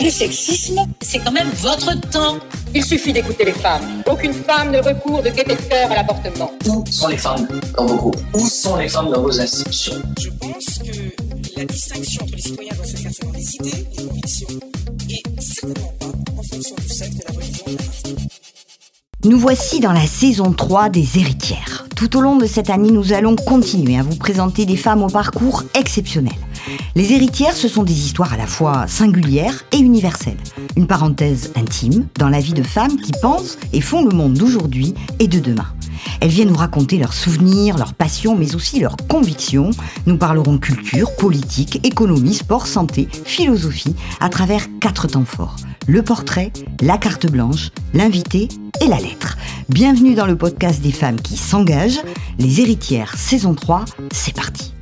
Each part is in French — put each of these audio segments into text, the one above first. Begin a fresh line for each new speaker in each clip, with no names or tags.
Le sexisme, c'est quand même votre temps.
Il suffit d'écouter les femmes. Aucune femme ne recourt de gaieté de cœur à l'avortement.
Où sont les femmes dans vos groupes Où sont les femmes dans vos institutions
Je pense que la distinction entre les citoyens doit se faire selon les idées, les convictions, et certainement pas en fonction du sexe, de la religion, de la.
Nous voici dans la saison 3 des héritières. Tout au long de cette année, nous allons continuer à vous présenter des femmes au parcours exceptionnel. Les héritières, ce sont des histoires à la fois singulières et universelles. Une parenthèse intime dans la vie de femmes qui pensent et font le monde d'aujourd'hui et de demain. Elles viennent nous raconter leurs souvenirs, leurs passions, mais aussi leurs convictions. Nous parlerons culture, politique, économie, sport, santé, philosophie, à travers quatre temps forts. Le portrait, la carte blanche, l'invité et la lettre. Bienvenue dans le podcast des femmes qui s'engagent. Les héritières, saison 3, c'est parti.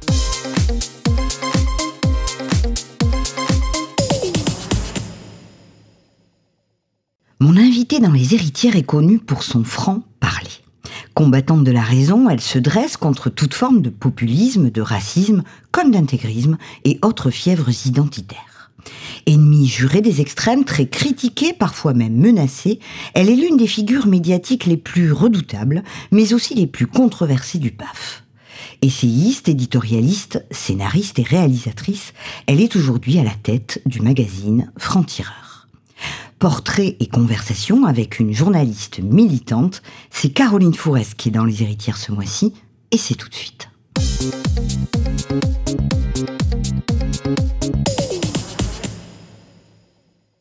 Mon invitée dans Les héritières est connue pour son franc-parler. Combattante de la raison, elle se dresse contre toute forme de populisme, de racisme, comme d'intégrisme et autres fièvres identitaires. Ennemie jurée des extrêmes, très critiquée, parfois même menacée, elle est l'une des figures médiatiques les plus redoutables, mais aussi les plus controversées du PAF. Essayiste, éditorialiste, scénariste et réalisatrice, elle est aujourd'hui à la tête du magazine Franc-Tireur. Portrait et conversation avec une journaliste militante, c'est Caroline Fourest qui est dans Les Héritières ce mois-ci, et c'est tout de suite.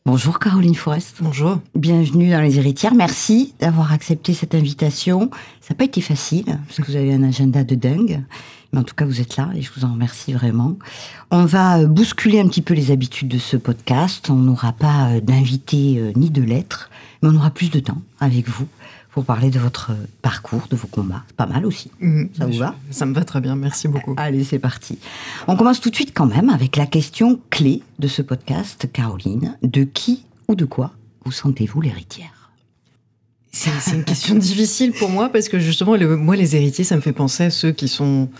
Bonjour Caroline Forest.
Bonjour.
Bienvenue dans Les Héritières. Merci d'avoir accepté cette invitation. Ça n'a pas été facile, parce que vous avez un agenda de dingue. Mais en tout cas, vous êtes là et je vous en remercie vraiment. On va euh, bousculer un petit peu les habitudes de ce podcast. On n'aura pas euh, d'invité euh, ni de lettres, mais on aura plus de temps avec vous pour parler de votre parcours, de vos combats. Pas mal aussi.
Mmh,
Ça vous
je-
va?
Ça me va très bien, merci beaucoup.
Allez, c'est parti. On commence tout de suite quand même avec la question clé de ce podcast, Caroline. De qui ou de quoi vous sentez-vous l'héritière?
C'est une question difficile pour moi parce que justement, le- moi, les héritiers, ça me fait penser à ceux qui sont,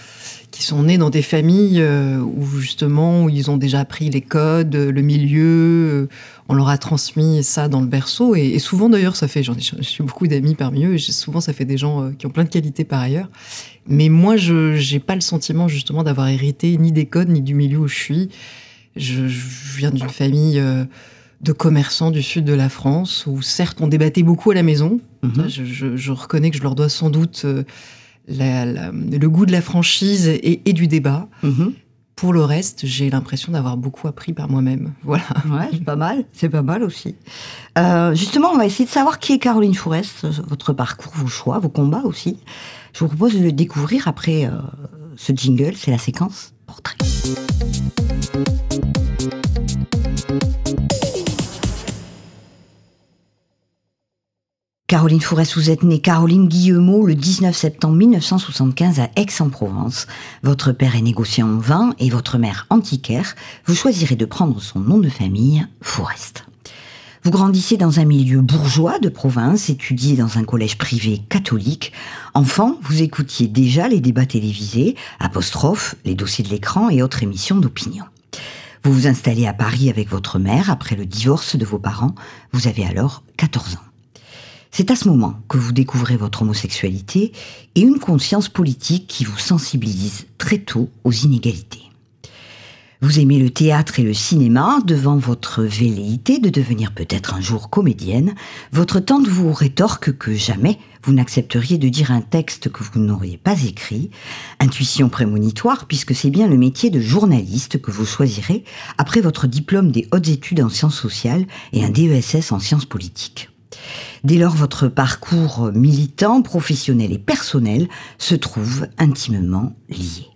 qui sont nés dans des familles euh, où justement, où ils ont déjà appris les codes, le milieu, euh, on leur a transmis ça dans le berceau. Et, souvent, d'ailleurs, ça fait, j'ai beaucoup d'amis parmi eux, et j'ai- souvent, ça fait des gens euh, qui ont plein de qualités par ailleurs. Mais moi, je n'ai pas le sentiment justement d'avoir hérité ni des codes, ni du milieu où je suis. Je, je viens d'une famille de commerçants du sud de la France, où certes on débattait beaucoup à la maison.
Mhm.
Je, je- je reconnais que je leur dois sans doute euh, la- la- le goût de la franchise et, et du débat.
Mhm.
Pour le reste, j'ai l'impression d'avoir beaucoup appris par moi-même. Voilà.
Ouais, c'est pas mal. C'est pas mal aussi. Euh, justement, on va essayer de savoir qui est Caroline Fourest, votre parcours, vos choix, vos combats aussi. Je vous propose de le découvrir après euh, ce jingle, c'est la séquence portrait. Caroline Fourest, vous êtes née Caroline Guillemot le 19 septembre 1975 à Aix-en-Provence. Votre père est négociant en vin et votre mère antiquaire. Vous choisirez de prendre son nom de famille, Fourest. Vous grandissez dans un milieu bourgeois de province, étudiez dans un collège privé catholique. Enfant, vous écoutiez déjà les débats télévisés, apostrophes, les dossiers de l'écran et autres émissions d'opinion. Vous vous installez à Paris avec votre mère après le divorce de vos parents. Vous avez alors 14 ans. C'est à ce moment que vous découvrez votre homosexualité et une conscience politique qui vous sensibilise très tôt aux inégalités. Vous aimez le théâtre et le cinéma, devant votre velléité de devenir peut-être un jour comédienne, votre tante vous rétorque que jamais vous n'accepteriez de dire un texte que vous n'auriez pas écrit, intuition prémonitoire puisque c'est bien le métier de journaliste que vous choisirez après votre diplôme des hautes études en sciences sociales et un DESS en sciences politiques. Dès lors, votre parcours militant, professionnel et personnel se trouve intimement lié.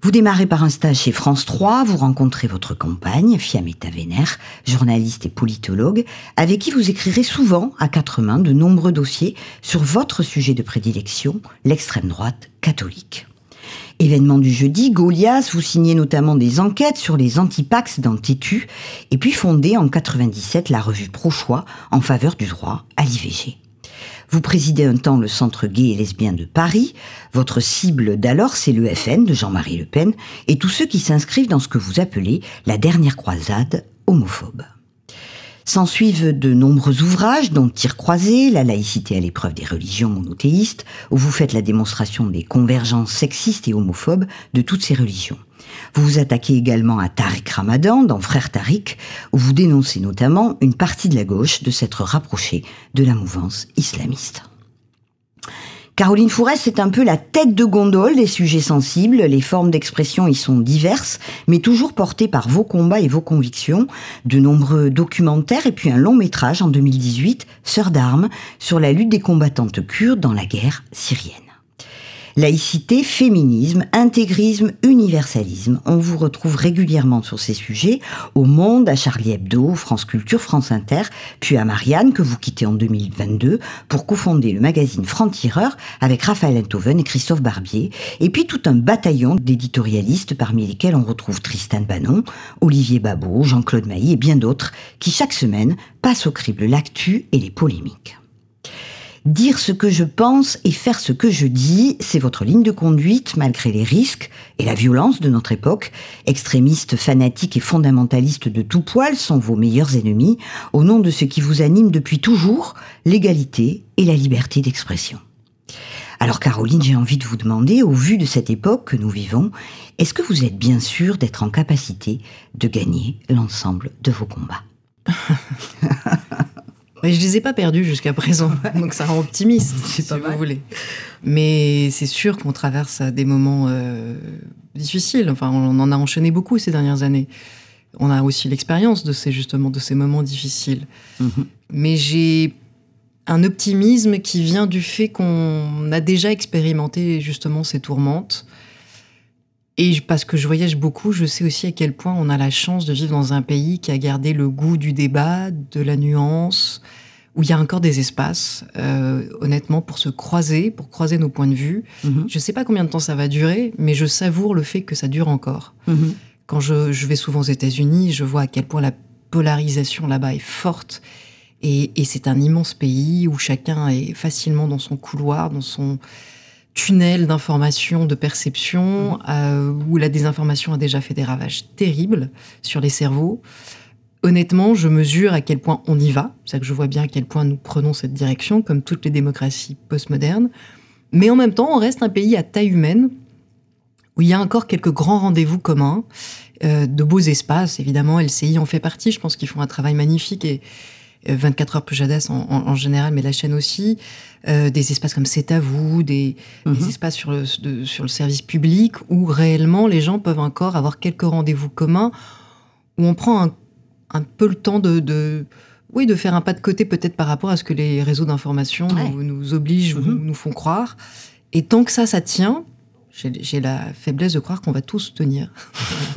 Vous démarrez par un stage chez France 3, vous rencontrez votre compagne, Fiametta Vénère, journaliste et politologue, avec qui vous écrirez souvent à quatre mains de nombreux dossiers sur votre sujet de prédilection, l'extrême droite catholique. Événement du jeudi, Goliath, vous signez notamment des enquêtes sur les antipax dans Tétu, et puis fondez en 97 la revue Pro-Choix en faveur du droit à l'IVG. Vous présidez un temps le Centre gay et lesbien de Paris. Votre cible d'alors, c'est le FN de Jean-Marie Le Pen et tous ceux qui s'inscrivent dans ce que vous appelez la dernière croisade homophobe. S'ensuivent de nombreux ouvrages, dont Tir croisé, La laïcité à l'épreuve des religions monothéistes, où vous faites la démonstration des convergences sexistes et homophobes de toutes ces religions. Vous vous attaquez également à Tariq Ramadan dans Frère Tariq, où vous dénoncez notamment une partie de la gauche de s'être rapprochée de la mouvance islamiste. Caroline Fourès est un peu la tête de gondole des sujets sensibles. Les formes d'expression y sont diverses, mais toujours portées par vos combats et vos convictions. De nombreux documentaires et puis un long métrage en 2018, Sœurs d'armes, sur la lutte des combattantes kurdes dans la guerre syrienne. Laïcité, féminisme, intégrisme, universalisme. On vous retrouve régulièrement sur ces sujets au Monde, à Charlie Hebdo, France Culture, France Inter, puis à Marianne que vous quittez en 2022 pour cofonder le magazine Franc-Tireur avec Raphaël Enthoven et Christophe Barbier, et puis tout un bataillon d'éditorialistes parmi lesquels on retrouve Tristan Bannon, Olivier Babot, Jean-Claude Mailly et bien d'autres qui chaque semaine passent au crible l'actu et les polémiques. Dire ce que je pense et faire ce que je dis, c'est votre ligne de conduite malgré les risques et la violence de notre époque. Extrémistes, fanatiques et fondamentalistes de tout poil sont vos meilleurs ennemis au nom de ce qui vous anime depuis toujours, l'égalité et la liberté d'expression. Alors Caroline, j'ai envie de vous demander, au vu de cette époque que nous vivons, est-ce que vous êtes bien sûr d'être en capacité de gagner l'ensemble de vos combats?
je les ai pas perdus jusqu'à présent, donc ça rend optimiste, si vous voulez. Mais c'est sûr qu'on traverse des moments euh, difficiles. Enfin, on en a enchaîné beaucoup ces dernières années. On a aussi l'expérience de ces justement de ces moments difficiles. Mm-hmm. Mais j'ai un optimisme qui vient du fait qu'on a déjà expérimenté justement ces tourmentes. Et parce que je voyage beaucoup, je sais aussi à quel point on a la chance de vivre dans un pays qui a gardé le goût du débat, de la nuance, où il y a encore des espaces, euh, honnêtement, pour se croiser, pour croiser nos points de vue. Mhm. Je ne sais pas combien de temps ça va durer, mais je savoure le fait que ça dure encore. Mhm. Quand je, vais souvent aux États-Unis, je vois à quel point la polarisation là-bas est forte. Et, et c'est un immense pays où chacun est facilement dans son couloir, dans son tunnel d'information, de perception, mhm. euh, où la désinformation a déjà fait des ravages terribles sur les cerveaux. Honnêtement, je mesure à quel point on y va. C'est que je vois bien à quel point nous prenons cette direction, comme toutes les démocraties postmodernes. Mais en même temps, on reste un pays à taille humaine, où il y a encore quelques grands rendez-vous communs, euh, de beaux espaces. Évidemment, LCI en fait partie. Je pense qu'ils font un travail magnifique et 24 euh, heures plus en, en, général, mais la chaîne aussi. Euh, des espaces comme C'est à vous, des, mhm. espaces sur le, sur le service public où réellement les gens peuvent encore avoir quelques rendez-vous communs, où on prend un, un peu le temps de, oui, de faire un pas de côté peut-être par rapport à ce que les réseaux d'information nous, nous, obligent ou mhm. nous font croire. Et tant que ça, ça tient, j'ai la faiblesse de croire qu'on va tous tenir.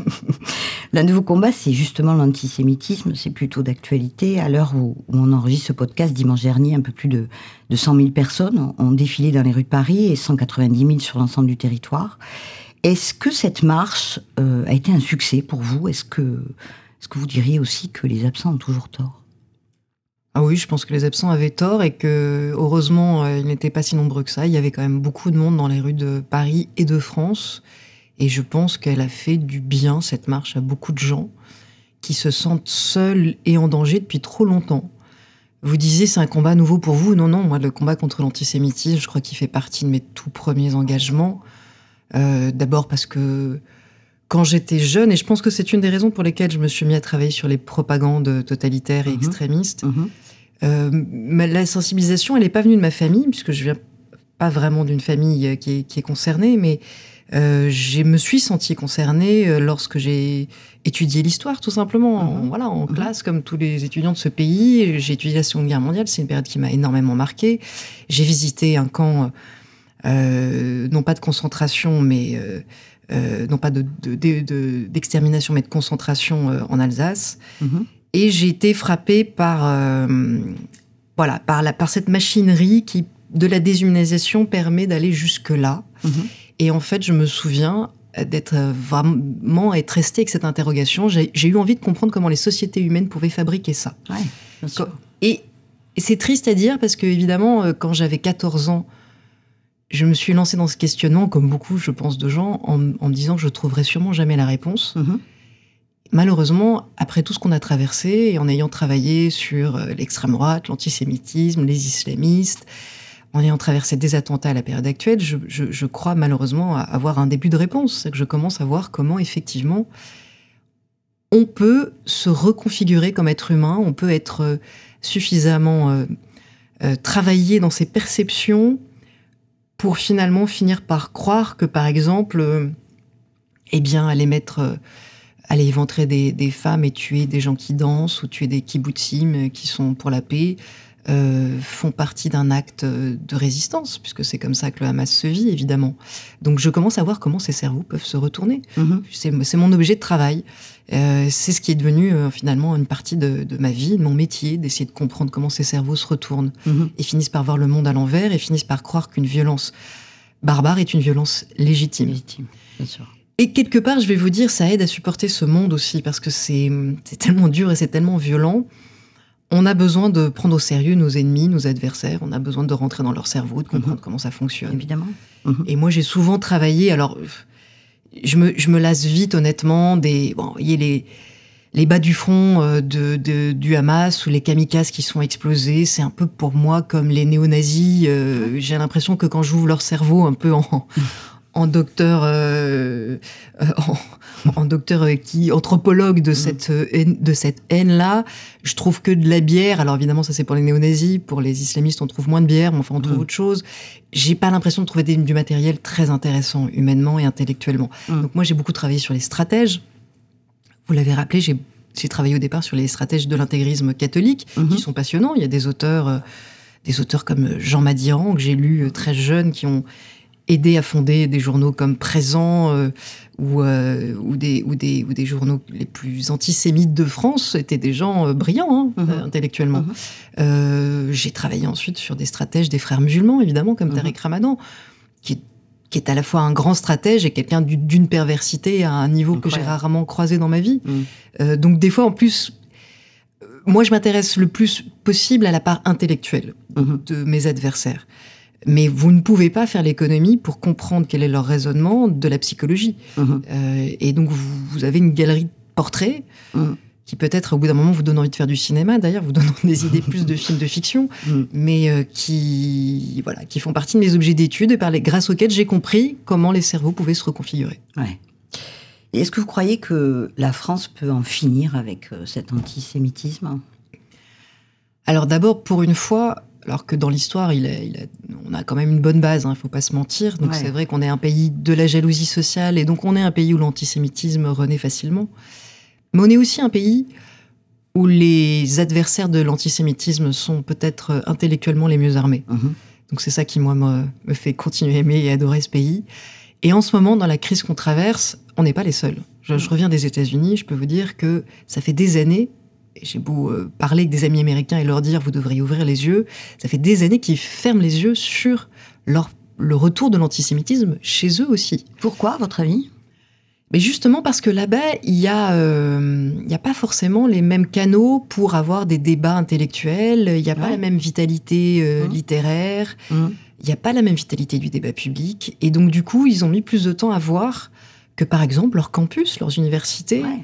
L'un de vos combats, c'est justement l'antisémitisme. C'est plutôt d'actualité. À l'heure où, on enregistre ce podcast, dimanche dernier, un peu plus de, de 100 000 personnes ont défilé dans les rues de Paris et 190 000 sur l'ensemble du territoire. Est-ce que cette marche euh, a été un succès pour vous? Est-ce que, est -ce que vous diriez aussi que les absents ont toujours tort?
Ah oui, je pense que les absents avaient tort et que heureusement, euh, ils n'étaient pas si nombreux que ça. Il y avait quand même beaucoup de monde dans les rues de Paris et de France. Et je pense qu'elle a fait du bien, cette marche, à beaucoup de gens qui se sentent seuls et en danger depuis trop longtemps. Vous disiez, c'est un combat nouveau pour vous. Non, non, moi, le combat contre l'antisémitisme, je crois qu'il fait partie de mes tout premiers engagements. Euh, d'abord parce que quand j'étais jeune, et je pense que c'est une des raisons pour lesquelles je me suis mis à travailler sur les propagandes totalitaires et mhm. extrémistes, mhm. Euh, la sensibilisation, elle n'est pas venue de ma famille, puisque je viens pas vraiment d'une famille qui est, qui est, concernée, mais euh, je me suis sentie concernée euh, lorsque j'ai étudié l'histoire, tout simplement, en, mhm. voilà, en classe, comme tous les étudiants de ce pays. J'ai étudié la Seconde Guerre mondiale, c'est une période qui m'a énormément marquée. J'ai visité un camp, non pas de concentration, mais euh, non pas d'extermination, de, mais de concentration euh, en Alsace. Mhm. Et j'ai été frappée par, euh, voilà, par, la, par cette machinerie qui, de la déshumanisation, permet d'aller jusque-là. Mhm. Et en fait, je me souviens d'être vraiment être restée avec cette interrogation. J'ai eu envie de comprendre comment les sociétés humaines pouvaient fabriquer ça. et, et c'est triste à dire parce que, évidemment, quand j'avais 14 ans, je me suis lancée dans ce questionnement, comme beaucoup, je pense, de gens, en, me disant que je trouverais sûrement jamais la réponse. Mhm. malheureusement, après tout ce qu'on a traversé, et en ayant travaillé sur euh, l'extrême droite, l'antisémitisme, les islamistes, en ayant traversé des attentats à la période actuelle, je, je- je crois malheureusement avoir un début de réponse. C'est que je commence à voir comment effectivement on peut se reconfigurer comme être humain, on peut être euh, suffisamment euh, euh, travaillé dans ses perceptions pour finalement finir par croire que, par exemple, euh, eh bien, aller mettre, euh, aller éventrer des, femmes et tuer des gens qui dansent ou tuer des kibbutzim euh, qui sont pour la paix euh, font partie d'un acte euh, de résistance, puisque c'est comme ça que le Hamas se vit, évidemment. Donc je commence à voir comment ces cerveaux peuvent se retourner.
Mhm.
C'est c'est mon objet de travail. Euh, c'est ce qui est devenu euh, finalement une partie de, de ma vie, de mon métier, d'essayer de comprendre comment ces cerveaux se retournent
Mhm.
et finissent par voir le monde à l'envers et finissent par croire qu'une violence barbare est une violence légitime.
Légitime, bien sûr.
Et quelque part, je vais vous dire, ça aide à supporter ce monde aussi, parce que c'est c'est tellement dur et c'est tellement violent. On a besoin de prendre au sérieux nos ennemis, nos adversaires, on a besoin de rentrer dans leur cerveau, de comprendre comment ça fonctionne.
Évidemment. Mhm.
Et moi, j'ai souvent travaillé. Alors, je me, je me lasse vite, honnêtement, des. Bon, vous voyez, les, les bas du front euh, de, de- du Hamas ou les kamikazes qui sont explosés, c'est un peu pour moi comme les néo-nazis. euh, j'ai l'impression que quand j'ouvre leur cerveau un peu en, en docteur. euh, euh, en, en docteur euh, qui anthropologue de cette euh, haine, de cette haine là je trouve que de la bière alors évidemment ça c'est pour les néo-nazis pour les islamistes on trouve moins de bière mais enfin on trouve
Mm.
autre chose j'ai pas l'impression de trouver des- du matériel très intéressant humainement et intellectuellement.
Mm.
Donc moi j'ai beaucoup travaillé sur les stratèges. Vous l'avez rappelé, j'ai j'ai travaillé au départ sur les stratèges de l'intégrisme catholique
Mhm.
qui sont passionnants. Il y a des auteurs, euh, des auteurs comme Jean Madiran que j'ai lu euh, très jeune qui ont aidé à fonder des journaux comme Présent euh, ou, euh, ou, des, ou, des, ou des journaux les plus antisémites de France. C'était des gens euh, brillants hein,
Mhm.
intellectuellement.
Mhm.
J'ai travaillé ensuite sur des stratèges des frères musulmans, évidemment, comme
Mhm.
Tariq Ramadan, qui, qui est à la fois un grand stratège et quelqu'un du- d'une perversité à un niveau que j'ai rarement croisé dans ma vie. Euh, donc des fois, en plus, moi, je m'intéresse le plus possible à la part intellectuelle de mes adversaires. Mais vous ne pouvez pas faire l'économie pour comprendre quel est leur raisonnement de la psychologie.
Mhm.
Euh, et donc, vous, vous avez une galerie de portraits
Mhm.
qui peut-être, au bout d'un moment, vous donne envie de faire du cinéma, d'ailleurs, vous donnant des idées plus de films de fiction,
Mhm.
mais euh, qui, voilà, qui font partie de mes objets d'étude et par les, grâce auxquels j'ai compris comment les cerveaux pouvaient se reconfigurer.
Ouais. Et est-ce que vous croyez que la France peut en finir avec euh, cet antisémitisme?
Alors d'abord, pour une fois, alors que dans l'histoire, il a- il a- on a quand même une bonne base, il ne faut pas se mentir. Donc
Ouais.
c'est vrai qu'on est un pays de la jalousie sociale et donc on est un pays où l'antisémitisme renaît facilement. Mais on est aussi un pays où les adversaires de l'antisémitisme sont peut-être intellectuellement les mieux armés.
Mhm.
Donc c'est ça qui, moi, me, me fait continuer à aimer et adorer ce pays. Et en ce moment, dans la crise qu'on traverse, on n'est pas les seuls. Je, je reviens des États-Unis, je peux vous dire que ça fait des années, j'ai beau euh, parler avec des amis américains et leur dire vous devriez ouvrir les yeux, ça fait des années qu'ils ferment les yeux sur leur, le retour de l'antisémitisme chez eux aussi.
Pourquoi, à votre avis?
Mais justement parce que là-bas, il y a, euh, a pas forcément les mêmes canaux pour avoir des débats intellectuels. Il n'y a pas la même vitalité euh,
Mhm.
littéraire.
Mhm.
Il n'y a pas la même vitalité du débat public. Et donc, du coup, ils ont mis plus de temps à voir que, par exemple, leurs campus, leurs universités,
Ouais.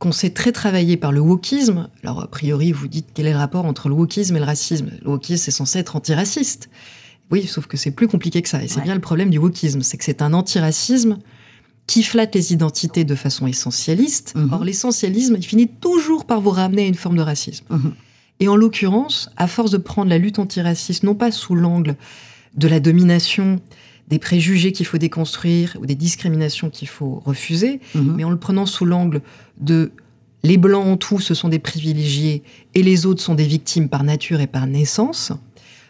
Qu'on s'est très travaillé par le wokisme. Alors, a priori, vous dites quel est le rapport entre le wokisme et le racisme? Le wokisme, c'est censé être antiraciste. Oui, sauf que c'est plus compliqué que ça. Et c'est
Ouais.
bien le problème du wokisme, c'est que c'est un antiracisme qui flatte les identités de façon essentialiste.
Mhm.
Or, l'essentialisme, il finit toujours par vous ramener à une forme de racisme.
Mhm.
Et en l'occurrence, à force de prendre la lutte antiraciste, non pas sous l'angle de la domination, des préjugés qu'il faut déconstruire ou des discriminations qu'il faut refuser,
Mhm.
mais en le prenant sous l'angle de les blancs en tout, ce sont des privilégiés et les autres sont des victimes par nature et par naissance,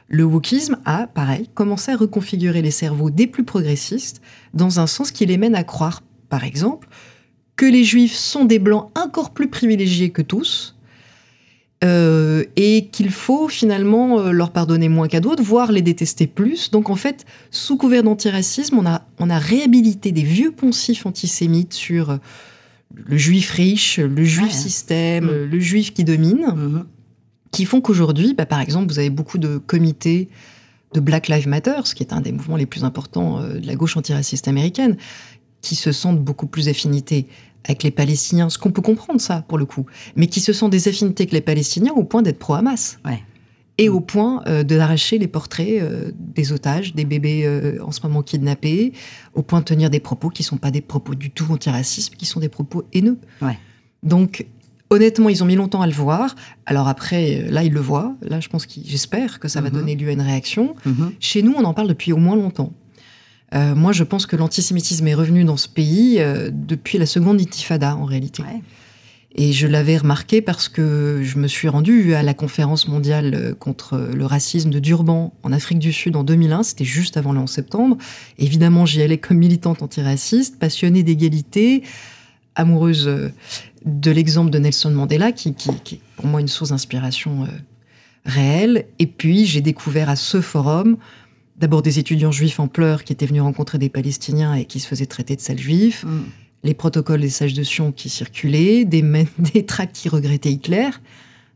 le wokisme a, pareil, commencé à reconfigurer les cerveaux des plus progressistes dans un sens qui les mène à croire, par exemple, que les juifs sont des blancs encore plus privilégiés que tous, euh, et qu'il faut finalement euh, leur pardonner moins qu'à d'autres, voire les détester plus. Donc en fait, sous couvert d'antiracisme, on a, on a réhabilité des vieux poncifs antisémites sur euh, le juif riche, le juif
Ouais.
système,
Mm.
le juif qui domine,
Mhm.
qui font qu'aujourd'hui, bah, par exemple, vous avez beaucoup de comités de Black Lives Matter, ce qui est un des mouvements les plus importants de la gauche antiraciste américaine, qui se sentent beaucoup plus affinité avec les Palestiniens, ce qu'on peut comprendre ça pour le coup, mais qui se sont des affinités avec les Palestiniens au point d'être pro-Hamas.
Ouais.
Et au point euh, de d'arracher les portraits euh, des otages, des bébés euh, en ce moment kidnappés, au point de tenir des propos qui sont pas des propos du tout antiracistes, qui sont des propos haineux.
Ouais.
Donc, honnêtement, ils ont mis longtemps à le voir. Alors après, là, ils le voient. Là, je pense qu'ils, j'espère que ça va
Mhm.
donner lieu à une réaction.
Mhm.
Chez nous, on en parle depuis au moins longtemps. Euh, moi, je pense que l'antisémitisme est revenu dans ce pays euh, depuis la seconde intifada, en réalité.
Ouais.
Et je l'avais remarqué parce que je me suis rendue à la conférence mondiale euh, contre le racisme de Durban en Afrique du Sud en 2001. C'était juste avant le 11 septembre. Évidemment, j'y allais comme militante antiraciste, passionnée d'égalité, amoureuse de l'exemple de Nelson Mandela, qui, qui- qui est pour moi une source d'inspiration euh, réelle. Et puis, j'ai découvert à ce forum d'abord des étudiants juifs en pleurs qui étaient venus rencontrer des Palestiniens et qui se faisaient traiter de sales juifs
Mm.
les protocoles des sages de Sion qui circulaient, des, tracts qui regrettaient Hitler.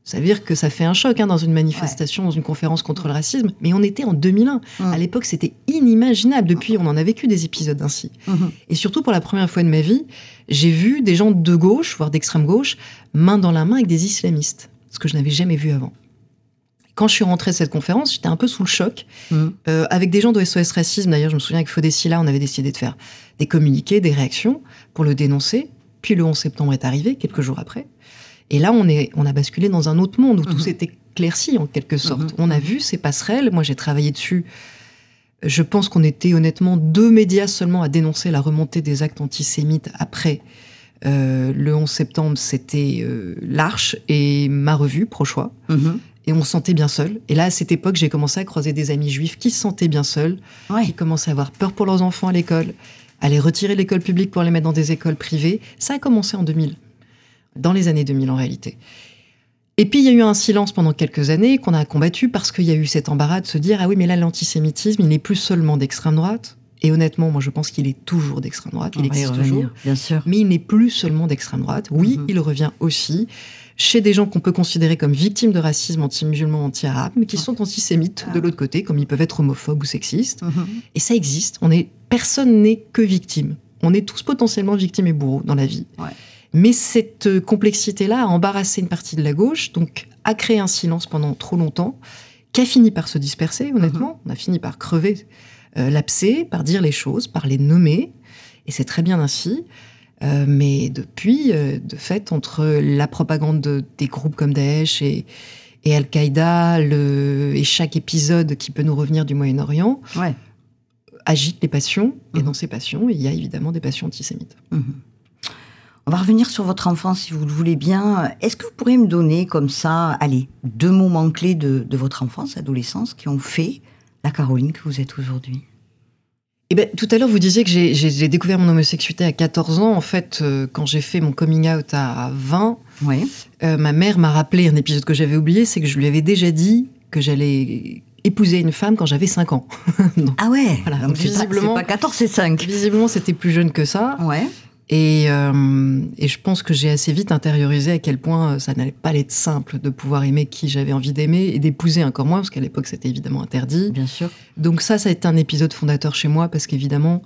Ça veut dire que ça fait un choc hein, dans une manifestation, dans une conférence contre le racisme. Mais on était en 2001.
Mm.
À l'époque, c'était inimaginable. Depuis, on en a vécu des épisodes ainsi.
Mhm.
Et surtout, pour la première fois de ma vie, j'ai vu des gens de gauche, voire d'extrême gauche, main dans la main avec des islamistes. Ce que je n'avais jamais vu avant. Quand je suis rentrée de cette conférence, j'étais un peu sous le choc.
Mm.
Euh, avec des gens de SOS Racisme, d'ailleurs, je me souviens avec Fodessila, on avait décidé de faire des communiqués, des réactions pour le dénoncer. Puis le 11 septembre est arrivé, quelques jours après. Et là, on, est, on a basculé dans un autre monde où tout
Mhm.
s'est éclairci en quelque sorte.
Mhm.
On a vu ces passerelles. Moi, j'ai travaillé dessus. Je pense qu'on était honnêtement deux médias seulement à dénoncer la remontée des actes antisémites après euh, le 11 septembre. C'était euh, l'Arche et ma revue, Prochois. Et on se sentait bien seul. Et là, à cette époque, j'ai commencé à croiser des amis juifs qui se sentaient bien seuls,
Ouais.
qui commençaient à avoir peur pour leurs enfants à l'école, à les retirer de l'école publique pour les mettre dans des écoles privées. Ça a commencé en 2000, dans les années 2000 en réalité. Et puis il y a eu un silence pendant quelques années qu'on a combattu parce qu'il y a eu cet embarras de se dire ah oui mais là l'antisémitisme il n'est plus seulement d'extrême droite et honnêtement moi je pense qu'il est toujours d'extrême droite il existe
revenir,
toujours
bien sûr.
mais il n'est plus seulement d'extrême droite. Oui,
Mhm.
il revient aussi chez des gens qu'on peut considérer comme victimes de racisme anti-musulman, anti-arabe, mais qui sont antisémites de l'autre côté, comme ils peuvent être homophobes ou sexistes.
Mhm.
Et ça existe. On est, personne n'est que victime. On est tous potentiellement victimes et bourreaux dans la vie.
Ouais.
Mais cette euh, complexité-là a embarrassé une partie de la gauche, donc a créé un silence pendant trop longtemps, qui a fini par se disperser, honnêtement. On a fini par crever euh, l'abcès, par dire les choses, par les nommer. Et c'est très bien ainsi. Euh, mais depuis, euh, de fait, entre la propagande de- des groupes comme Daesh et, et Al-Qaïda, et chaque épisode qui peut nous revenir du Moyen-Orient,
Ouais.
agite les passions. Et
Mhm.
dans ces passions, il y a évidemment des passions antisémites.
Mhm. On va revenir sur votre enfance, si vous le voulez bien. Est-ce que vous pourriez me donner, comme ça, allez, deux moments clés de, de votre enfance, adolescence, qui ont fait la Caroline que vous êtes aujourd'hui?
Eh ben, tout à l'heure, vous disiez que j'ai- découvert mon homosexualité à 14 ans. En fait, euh, quand j'ai fait mon coming out à 20,
Oui.
euh, ma mère m'a rappelé un épisode que j'avais oublié, c'est que je lui avais déjà dit que j'allais épouser une femme quand j'avais 5 ans.
Ah ouais
Voilà,
donc pas-
visiblement-
pas 14, c'est 5.
visiblement, c'était plus jeune que ça.
Ouais.
Et, euh, et je pense que j'ai assez vite intériorisé à quel point euh, ça n'allait pas être simple de pouvoir aimer qui j'avais envie d'aimer et d'épouser encore moins, parce qu'à l'époque c'était évidemment interdit.
Bien sûr.
Donc ça, ça a été un épisode fondateur chez moi, parce qu'évidemment,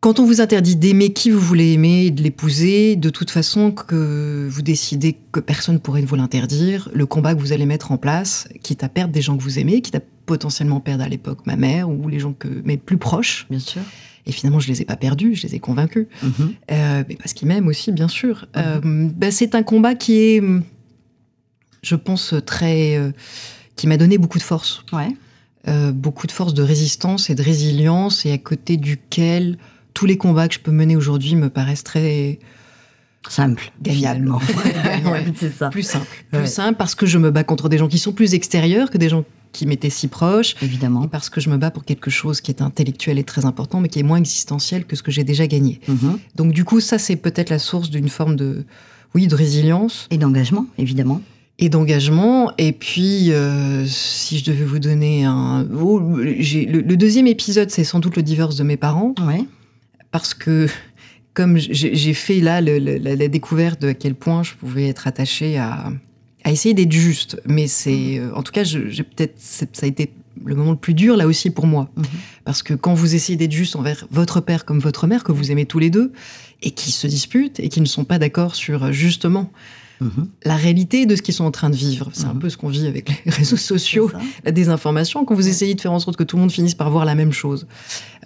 quand on vous interdit d'aimer qui vous voulez aimer et de l'épouser, de toute façon que vous décidez que personne pourrait vous l'interdire, le combat que vous allez mettre en place, quitte à perdre des gens que vous aimez, quitte à potentiellement perdre à l'époque ma mère ou les gens que mes plus proches,
Bien sûr.
Et finalement je les ai pas perdus, je les ai convaincus.
Mhm.
Euh, mais parce qu'il m'aime aussi, bien sûr. Euh, ben, c'est un combat qui est, hum, je pense, très. euh, qui m'a donné beaucoup de force.
Ouais.
Beaucoup de force de résistance et de résilience, et à côté duquel tous les combats que je peux mener aujourd'hui me paraissent très
Simple.
Gagnable. Ouais.
c'est ça.
plus simples. Plus
Ouais.
simples parce que je me bats contre des gens qui sont plus extérieurs que des gens qui m'étaient si proches. Et
Évidemment.
parce que je me bats pour quelque chose qui est intellectuel et très important, mais qui est moins existentiel que ce que j'ai déjà gagné.
Mhm.
Donc du coup, ça, c'est peut-être la source d'une forme de, oui, de résilience
Et d'engagement, évidemment.
et d'engagement. Et puis, euh, si je devais vous donner un... oh, le, le deuxième épisode, c'est sans doute le divorce de mes parents,
Ouais.
parce que comme j'ai j'ai fait là le- le- la, la découverte de à quel point je pouvais être attachée à, à essayer d'être juste. Mais c'est... euh, en tout cas, j'ai peut-être... Ça a été le moment le plus dur là aussi pour moi.
Mhm.
Parce que quand vous essayez d'être juste envers votre père comme votre mère, que vous aimez tous les deux, et qui se disputent et qui ne sont pas d'accord sur euh, justement
Mhm.
la réalité de ce qu'ils sont en train de vivre. C'est un
Mhm.
peu ce qu'on vit avec les réseaux sociaux, la désinformation, quand vous essayez de faire en sorte que tout le monde finisse par voir la même chose.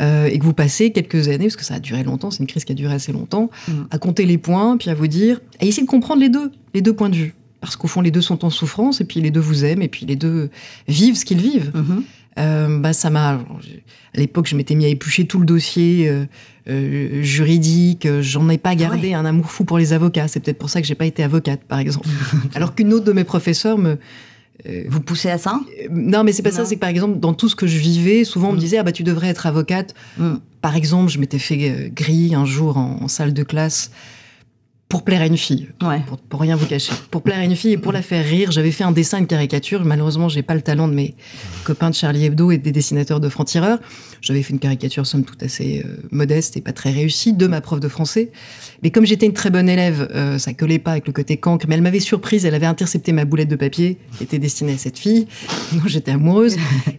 Euh, et que vous passez quelques années, parce que ça a duré longtemps, c'est une crise qui a duré assez longtemps,
Mhm.
à compter les points, puis à vous dire, à essayer de comprendre les deux, les deux points de vue. Parce qu'au fond, les deux sont en souffrance, et puis les deux vous aiment, et puis les deux vivent ce qu'ils vivent.
Mhm.
Euh, bah, ça m'a. À l'époque, je m'étais mis à éplucher tout le dossier euh, euh, juridique. J'en ai pas gardé
ouais.
un amour fou pour les avocats. C'est peut-être pour ça que j'ai pas été avocate, par exemple. Alors qu'une autre de mes professeurs me.
Vous poussez à ça?
non, mais c'est pas ça. C'est que par exemple, dans tout ce que je vivais, souvent on me
Mm.
disait ah bah tu devrais être avocate.
Mm.
Par exemple, je m'étais fait griller un jour en, en salle de classe pour plaire à une fille
Ouais.
pour, pour rien vous cacher. Pour plaire à une fille et pour la faire rire, j'avais fait un dessin, une caricature. Malheureusement, j'ai pas le talent de mes copains de Charlie Hebdo et des dessinateurs de francs-tireurs. J'avais fait une caricature, somme toute, assez euh, modeste et pas très réussie de ma prof de français. Mais comme j'étais une très bonne élève, euh, ça collait pas avec le côté cancre. Mais elle m'avait surprise, elle avait intercepté ma boulette de papier qui était destinée à cette fille, dont j'étais amoureuse.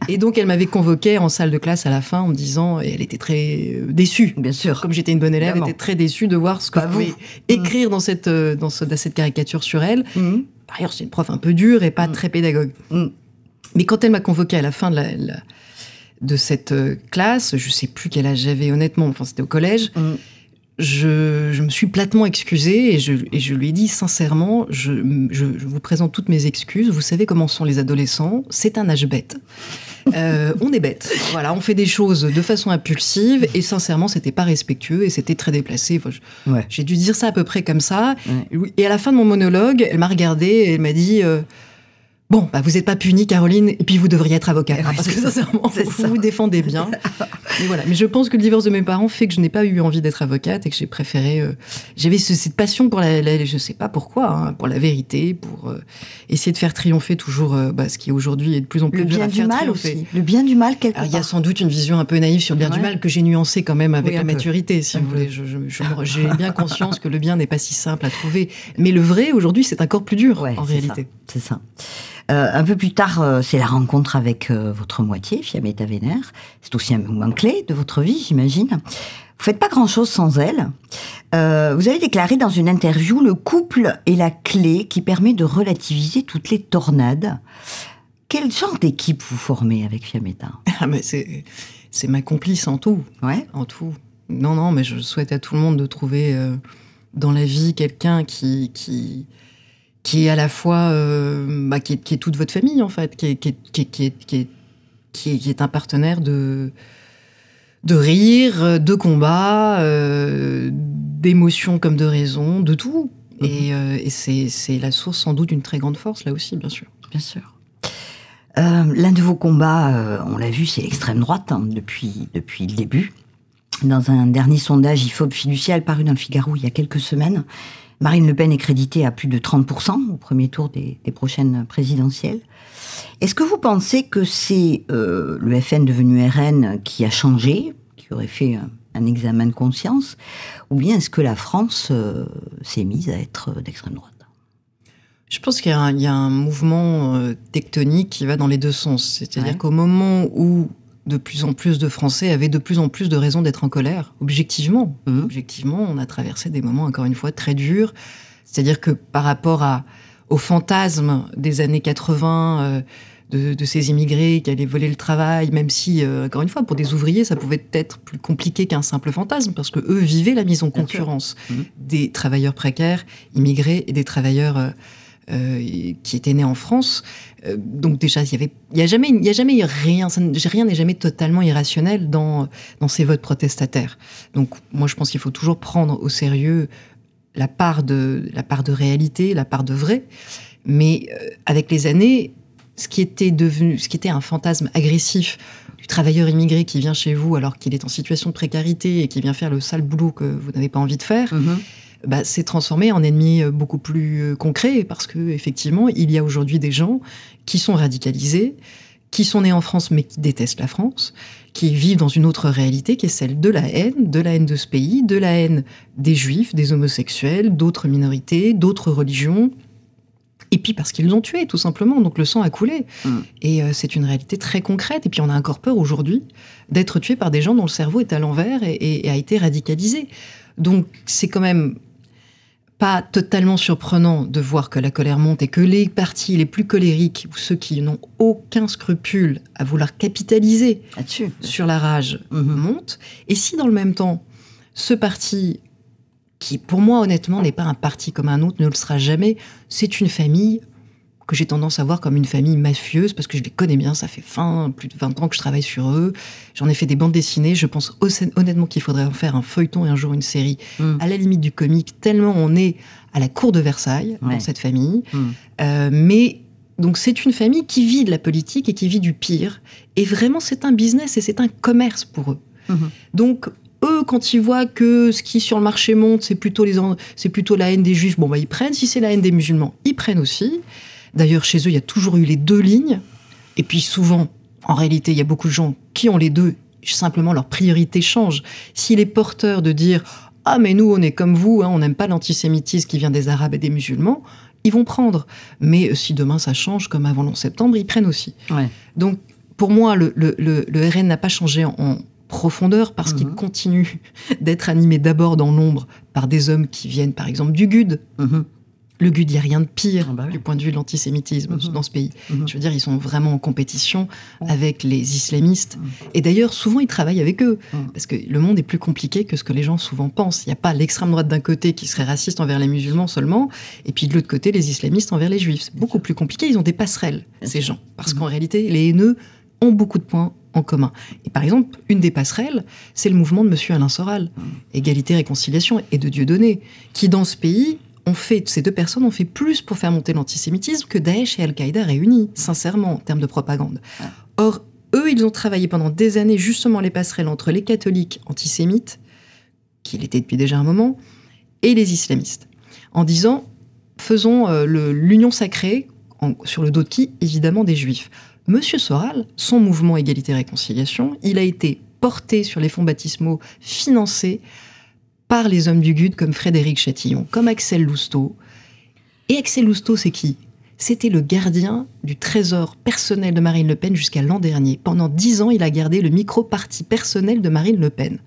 Et donc, elle m'avait convoquée en salle de classe à la fin en me disant, et elle était très euh, déçue.
Bien sûr.
Comme j'étais une bonne élève, elle était très déçue de voir ce que
Pas
je pouvais écrire dans cette, euh, dans, ce- dans cette caricature sur elle.
Mhm.
Par ailleurs, c'est une prof un peu dure et pas
Mm.
très pédagogue.
Mm.
Mais quand elle m'a convoqué à la fin de, la, la- de cette euh, classe, je sais plus quel âge j'avais honnêtement, enfin c'était au collège, je, je me suis platement excusée et je, et je lui ai dit sincèrement, je- je vous présente toutes mes excuses, vous savez comment sont les adolescents, c'est un âge bête. Euh, on est bête. Voilà, on fait des choses de façon impulsive et sincèrement, c'était pas respectueux et c'était très déplacé. Enfin,
Ouais.
j'ai dû dire ça à peu près comme ça.
Ouais.
Et à la fin de mon monologue, elle m'a regardée et elle m'a dit euh, Bon, bah, vous n'êtes pas punie, Caroline, et puis vous devriez être avocate. hein, parce que sincèrement,
C'est
vous
ça.
vous défendez bien. mais voilà. Mais je pense que le divorce de mes parents fait que je n'ai pas eu envie d'être avocate et que j'ai préféré. euh, J'avais ce- cette passion pour la, la- je sais pas pourquoi, hein, pour la vérité, pour euh, essayer de faire triompher toujours euh, bah, ce qui aujourd'hui est de plus en plus
Le
dur
bien
à
du
faire
mal
triompher.
aussi. Le bien du mal, quelque
Alors, il y a
part.
sans doute une vision un peu naïve sur le bien du mal que j'ai nuancé quand même avec
Oui,
la
peu.
maturité, si
Un
vous
peu.
voulez. Je- je- je me- J'ai bien conscience que le bien n'est pas si simple à trouver. Mais le vrai, aujourd'hui, c'est encore plus dur,
Ouais,
en réalité.
C'est ça. Euh, un peu plus tard, euh, c'est la rencontre avec euh, votre moitié, Fiametta Vénère. C'est aussi un moment clé de votre vie, j'imagine. Vous faites pas grand-chose sans elle. Vous avez déclaré dans une interview le couple est la clé qui permet de relativiser toutes les tornades. Quel genre d'équipe vous formez avec Fiametta
Ah, mais c'est, c'est ma complice en tout.
Ouais.
En tout. Non, non, mais je souhaite à tout le monde de trouver dans la vie quelqu'un qui, qui, qui est à la fois, euh, bah, qui, est, qui est toute votre famille, en fait, qui est, qui est, qui est, qui est, un partenaire de, de rire, de combat, euh, d'émotions comme de raison, de tout. Et, euh, et c'est, c'est la source sans doute d'une très grande force, là aussi, bien sûr.
Bien sûr. Euh, L'un de vos combats, euh, on l'a vu, c'est l'extrême droite hein, depuis, depuis le début. Dans un dernier sondage IFOP fiducial paru dans le Figaro il y a quelques semaines, Marine Le Pen est créditée à plus de 30% au premier tour des, des prochaines présidentielles. Est-ce que vous pensez que c'est euh, le FN devenu RN qui a changé, qui aurait fait un, un examen de conscience, ou bien est-ce que la France euh, s'est mise à être euh, d'extrême droite?
Je pense qu'il y, a un- il y a un mouvement tectonique qui va dans les deux sens. C'est-à-dire
Ouais.
qu'au moment où de plus en plus de Français avaient de plus en plus de raisons d'être en colère, objectivement,
Mhm.
objectivement, on a traversé des moments, encore une fois, très durs. C'est-à-dire que par rapport à, au fantasme des années 80, euh, de, de ces immigrés qui allaient voler le travail, même si, euh, encore une fois, pour des ouvriers, ça pouvait être plus compliqué qu'un simple fantasme, parce que eux vivaient la mise en concurrence
Mhm.
des travailleurs précaires, immigrés, et des travailleurs euh, qui étaient nés en France. Euh, donc déjà, il y avait, il y a jamais, il y a jamais rien, rien n'est jamais totalement irrationnel dans dans ces votes protestataires. Donc moi, je pense qu'il faut toujours prendre au sérieux la part de la part de réalité, la part de vrai. Mais euh, avec les années, ce qui était devenu, ce qui était un fantasme agressif du travailleur immigré qui vient chez vous alors qu'il est en situation de précarité et qui vient faire le sale boulot que vous n'avez pas envie de faire, bah, s'est transformé en ennemi euh, beaucoup plus euh, concret parce que effectivement, il y a aujourd'hui des gens qui sont radicalisés, qui sont nés en France mais qui détestent la France, qui vivent dans une autre réalité qui est celle de la haine, de la haine de ce pays, de la haine des juifs, des homosexuels, d'autres minorités, d'autres religions. Et puis parce qu'ils l'ont tué, tout simplement. Donc le sang a coulé.
Mm.
Et euh, c'est une réalité très concrète. Et puis on a encore peur aujourd'hui d'être tué par des gens dont le cerveau est à l'envers et, et- et a été radicalisé. Donc c'est quand même pas totalement surprenant de voir que la colère monte et que les partis les plus colériques ou ceux qui n'ont aucun scrupule à vouloir capitaliser sur la rage
Mhm.
montent. Et si dans le même temps, ce parti, qui pour moi honnêtement n'est pas un parti comme un autre, ne le sera jamais, c'est une famille que j'ai tendance à voir comme une famille mafieuse, parce que je les connais bien, ça fait 20, plus de 20 ans que je travaille sur eux, j'en ai fait des bandes dessinées, je pense hon- honnêtement qu'il faudrait en faire un feuilleton et un jour une série,
Mm.
à la limite du comique, tellement on est à la cour de Versailles
Ouais.
dans cette famille.
Mm.
Euh, mais donc c'est une famille qui vit de la politique et qui vit du pire. Et vraiment, c'est un business et c'est un commerce pour eux.
Mhm.
Donc eux, quand ils voient que ce qui sur le marché monte, c'est plutôt les, c'est plutôt la haine des juifs, bon bah ils prennent. Si c'est la haine des musulmans, ils prennent aussi. D'ailleurs, chez eux, il y a toujours eu les deux lignes. Et puis souvent, en réalité, il y a beaucoup de gens qui ont les deux. Simplement, leur priorité change. S'il est porteur de dire ah mais nous on est comme vous, hein, on n'aime pas l'antisémitisme qui vient des Arabes et des musulmans, ils vont prendre. Mais si demain ça change comme avant le 11 septembre, ils prennent aussi.
Ouais.
Donc pour moi, le, le- le- le RN n'a pas changé en, en profondeur parce qu'il
Mhm.
continue d'être animé d'abord dans l'ombre par des hommes qui viennent par exemple du GUD.
Mhm.
Le GUD, il n'y a rien de pire
Ah bah oui.
du point de vue de l'antisémitisme
Mhm.
dans ce pays.
Mhm.
Je veux dire, ils sont vraiment en compétition avec les islamistes.
Mhm.
Et d'ailleurs, souvent, ils travaillent avec eux. Parce que le monde est plus compliqué que ce que les gens souvent pensent. Il n'y a pas l'extrême droite d'un côté qui serait raciste envers les musulmans seulement, et puis de l'autre côté, les islamistes envers les juifs. C'est beaucoup plus compliqué. Ils ont des passerelles, ces gens. Parce qu'en réalité, les haineux ont beaucoup de points en commun. Et par exemple, une des passerelles, c'est le mouvement de Monsieur Alain Soral. Égalité, Réconciliation et de Dieudonné, qui dans ce pays ont fait, ces deux personnes ont fait plus pour faire monter l'antisémitisme que Daesh et Al-Qaïda réunis, sincèrement, en termes de propagande. Or, eux, ils ont travaillé pendant des années justement les passerelles entre les catholiques antisémites, qui l'étaient depuis déjà un moment, et les islamistes, en disant faisons euh, l'union sacrée en- sur le dos de qui? Évidemment des juifs. Monsieur Soral, son mouvement Égalité-Réconciliation, il a été porté sur les fonds baptismaux, financé par les hommes du GUD comme Frédéric Chatillon, comme Axel Lousteau. Et Axel Lousteau, c'est qui? C'était le gardien du trésor personnel de Marine Le Pen jusqu'à l'an dernier. Pendant dix ans, il a gardé le micro-parti personnel de Marine Le Pen.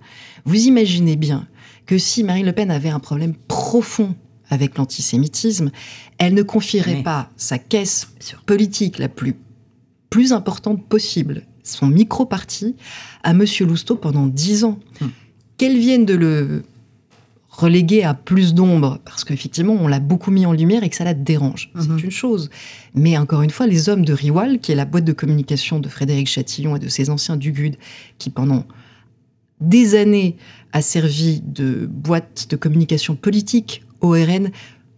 Vous imaginez bien que si Marine Le Pen avait un problème profond avec l'antisémitisme, elle ne confierait pas sa caisse politique la plus, plus importante possible, son micro-parti, à Monsieur Lousteau pendant dix ans.
Hmm.
Qu'elle vienne de le reléguer à plus d'ombre, parce qu'effectivement, on l'a beaucoup mis en lumière et que ça la dérange.
Mhm.
C'est une chose. Mais encore une fois, les hommes de Riwal, qui est la boîte de communication de Frédéric Chatillon et de ses anciens du GUD, qui pendant des années a servi de boîte de communication politique au RN,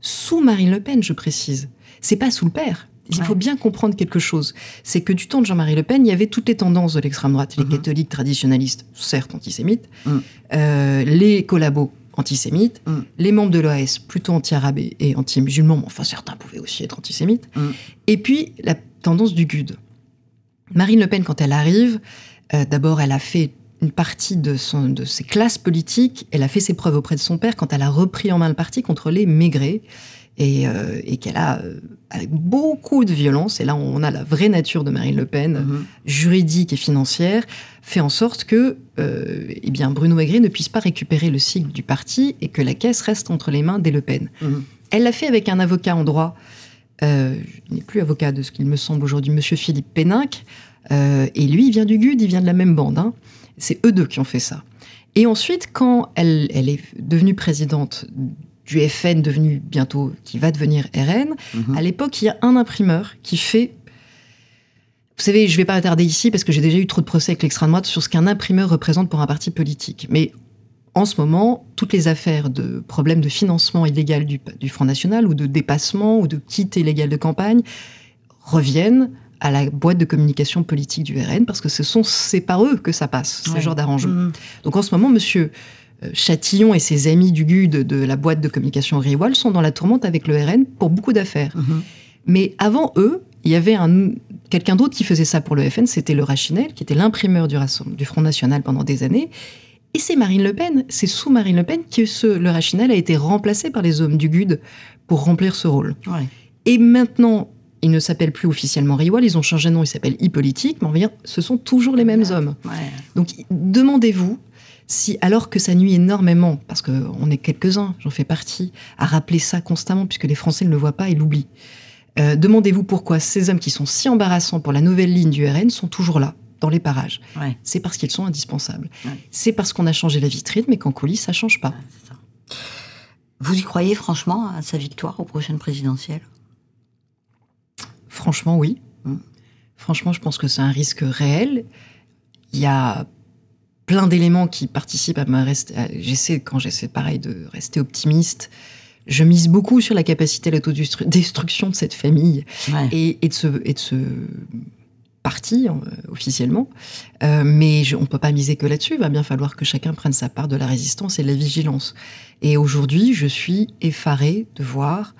sous Marine Le Pen, je précise. C'est pas sous le père. Il
Ouais.
faut bien comprendre quelque chose. C'est que du temps de Jean-Marie Le Pen, il y avait toutes les tendances de l'extrême droite. Les
Mhm.
catholiques traditionnalistes, certes antisémites,
Mhm.
euh, les collabos antisémites,
Mhm.
les membres de l'OAS plutôt anti-arabes et, anti-musulmans, mais enfin certains pouvaient aussi être antisémites.
Mhm.
Et puis la tendance du GUD. Marine Le Pen, quand elle arrive, euh, d'abord, elle a fait une partie de, son, de ses classes politiques, elle a fait ses preuves auprès de son père quand elle a repris en main le parti contre les Maigret, et, euh, et qu'elle a, euh, avec beaucoup de violence, et là on a la vraie nature de Marine Le Pen,
Mhm.
juridique et financière, fait en sorte que euh, eh bien, Bruno Maigret ne puisse pas récupérer le sigle du parti et que la caisse reste entre les mains des Le Pen.
Mhm.
Elle l'a fait avec un avocat en droit, euh, je n'ai plus avocat de ce qu'il me semble aujourd'hui, monsieur Philippe Péninck, euh, et lui, il vient du GUD, il vient de la même bande. hein. C'est eux deux qui ont fait ça. Et ensuite, quand elle, elle est devenue présidente du FN, devenu bientôt, qui va devenir RN,
Mhm.
à l'époque, il y a un imprimeur qui fait. Vous savez, je ne vais pas attarder ici parce que j'ai déjà eu trop de procès avec l'extrême droite sur ce qu'un imprimeur représente pour un parti politique. Mais en ce moment, toutes les affaires de problèmes de financement illégal du, du Front National ou de dépassement ou de quitte illégal de campagne reviennent à la boîte de communication politique du RN parce que ce sont c'est par eux que ça passe, ce
Ouais.
genre d'arrangement.
Mhm.
Donc en ce moment, monsieur euh, Chatillon et ses amis du GUD de la boîte de communication Riwal sont dans la tourmente avec le RN pour beaucoup d'affaires.
Mhm.
Mais avant eux, il y avait un, quelqu'un d'autre qui faisait ça pour le FN, c'était le Rachinel, qui était l'imprimeur du, Front National pendant des années. Et c'est Marine Le Pen, c'est sous Marine Le Pen que ce, le Rachinel a été remplacé par les hommes du GUD pour remplir ce rôle.
Ouais.
Et maintenant, ils ne s'appellent plus officiellement Riwal, ils ont changé de nom, ils s'appellent e-politique, mais on va dire, ce sont toujours les mêmes hommes.
Ouais.
Donc demandez-vous si, alors que ça nuit énormément, parce qu'on est quelques-uns, j'en fais partie, à rappeler ça constamment, puisque les Français ne le voient pas et l'oublient. Euh, demandez-vous pourquoi ces hommes qui sont si embarrassants pour la nouvelle ligne du RN sont toujours là, dans les parages.
Ouais.
C'est parce qu'ils sont indispensables.
Ouais.
C'est parce qu'on a changé la vitrine, mais qu'en coulisses, ça change pas.
Ça. Vous y croyez franchement à sa victoire aux prochaines présidentielles
Franchement, oui.
Mm.
Franchement, je pense que c'est un risque réel. Il y a plein d'éléments qui participent à me rester. à- J'essaie, quand j'essaie pareil de rester optimiste, je mise beaucoup sur la capacité à l'autodestruction de cette famille
Ouais.
et, et de ce, et de ce parti euh, officiellement. Euh, mais je- on ne peut pas miser que là-dessus. Il va bien falloir que chacun prenne sa part de la résistance et de la vigilance. Et aujourd'hui, je suis effarée de voir.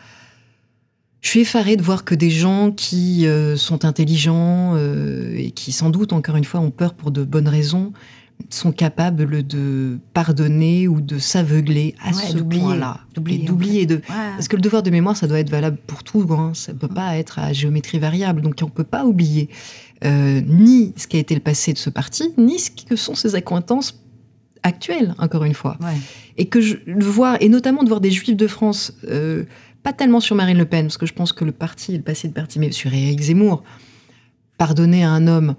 Je suis effarée de voir que des gens qui euh, sont intelligents et qui sans doute, encore une fois, ont peur pour de bonnes raisons, sont capables de pardonner ou de s'aveugler à
Ouais,
ce point-là.
D'oublier,
d'oublier, de,
Ouais.
parce que le devoir de mémoire, ça doit être valable pour tout. Hein. Ça ne peut pas être à géométrie variable. Donc on ne peut pas oublier euh, ni ce qui a été le passé de ce parti, ni ce que sont ses accointances actuelles, encore une fois.
Ouais.
Et que je vois, et notamment de voir des juifs de France, euh, pas tellement sur Marine Le Pen, parce que je pense que le parti, le passé de parti, mais sur Éric Zemmour, pardonner à un homme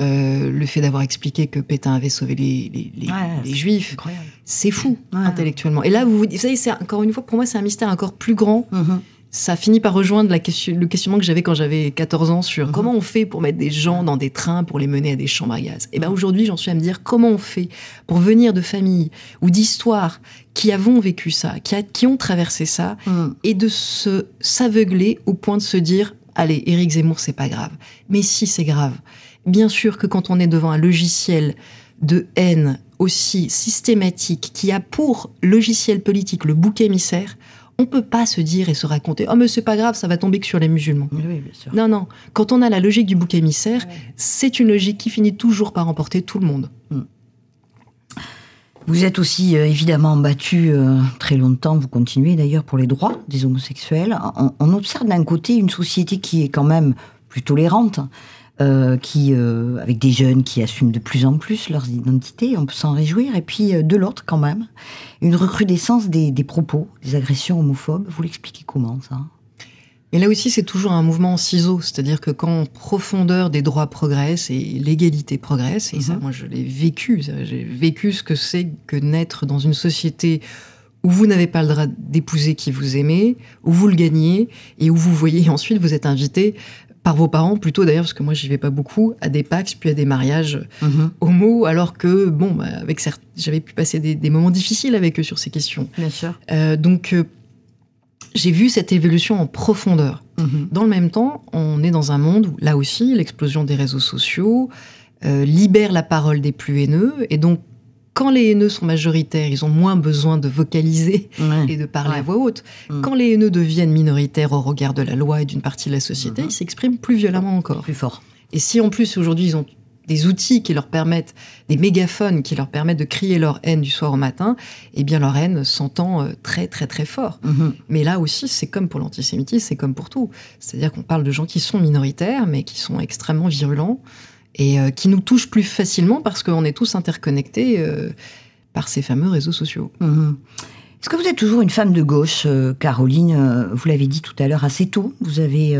euh, le fait d'avoir expliqué que Pétain avait sauvé les, les- les-
Ouais,
les
c'est
juifs, c'est fou
Ouais.
intellectuellement. Et là, vous, vous savez, c'est encore une fois, pour moi, c'est un mystère encore plus grand.
Mhm.
Ça finit par rejoindre la question, le questionnement que j'avais quand j'avais 14 ans sur
Mhm.
comment on fait pour mettre des gens dans des trains pour les mener à des chambres à gaz. Et ben aujourd'hui, j'en suis à me dire comment on fait pour venir de familles ou d'histoires qui avons vécu ça, qui, a- qui ont traversé ça,
Mhm.
et de se s'aveugler au point de se dire allez Éric Zemmour c'est pas grave mais si c'est grave bien sûr que quand on est devant un logiciel de haine aussi systématique qui a pour logiciel politique le bouc émissaire on peut pas se dire et se raconter oh mais c'est pas grave ça va tomber que sur les musulmans.
Oui, bien sûr.
non non. Quand on a la logique du bouc émissaire c'est une logique qui finit toujours par emporter tout le monde.
Vous êtes aussi euh, évidemment battu euh, très longtemps, vous continuez d'ailleurs pour les droits des homosexuels. On, on observe d'un côté une société qui est quand même plus tolérante, euh, qui, euh, avec des jeunes qui assument de plus en plus leurs identités, on peut s'en réjouir. Et puis euh, de l'autre quand même, une recrudescence des, des propos, des agressions homophobes. Vous l'expliquez comment ça?
Et là aussi, c'est toujours un mouvement en ciseaux, c'est-à-dire que quand en profondeur des droits progressent et l'égalité progresse, et ça,
Mhm.
moi, je l'ai vécu, j'ai vécu ce que c'est que naître dans une société où vous n'avez pas le droit d'épouser qui vous aimez, où vous le gagnez, et où vous voyez ensuite, vous êtes invité par vos parents, plutôt d'ailleurs, parce que moi, j'y vais pas beaucoup, à des Pax, puis à des mariages homo, alors que, bon, bah, avec certes, j'avais pu passer des, des moments difficiles avec eux sur ces questions.
Bien sûr.
Euh, donc, euh, j'ai vu cette évolution en profondeur. Dans le même temps, on est dans un monde où, là aussi, l'explosion des réseaux sociaux euh, libère la parole des plus haineux. Et donc, quand les haineux sont majoritaires, ils ont moins besoin de vocaliser et de parler
Ouais.
à voix haute.
Mm.
Quand les haineux deviennent minoritaires au regard de la loi et d'une partie de la société,
Mhm.
ils s'expriment plus violemment encore.
Plus fort.
Et si en plus aujourd'hui ils ont des outils qui leur permettent, des mégaphones qui leur permettent de crier leur haine du soir au matin, eh bien leur haine s'entend euh, très très très fort.
Mhm.
Mais là aussi, c'est comme pour l'antisémitisme, c'est comme pour tout. C'est-à-dire qu'on parle de gens qui sont minoritaires, mais qui sont extrêmement virulents et euh, qui nous touchent plus facilement parce qu'on est tous interconnectés euh, par ces fameux réseaux sociaux.
Mhm. Est-ce que vous êtes toujours une femme de gauche, euh, Caroline? Vous l'avez dit tout à l'heure assez tôt. Vous avez,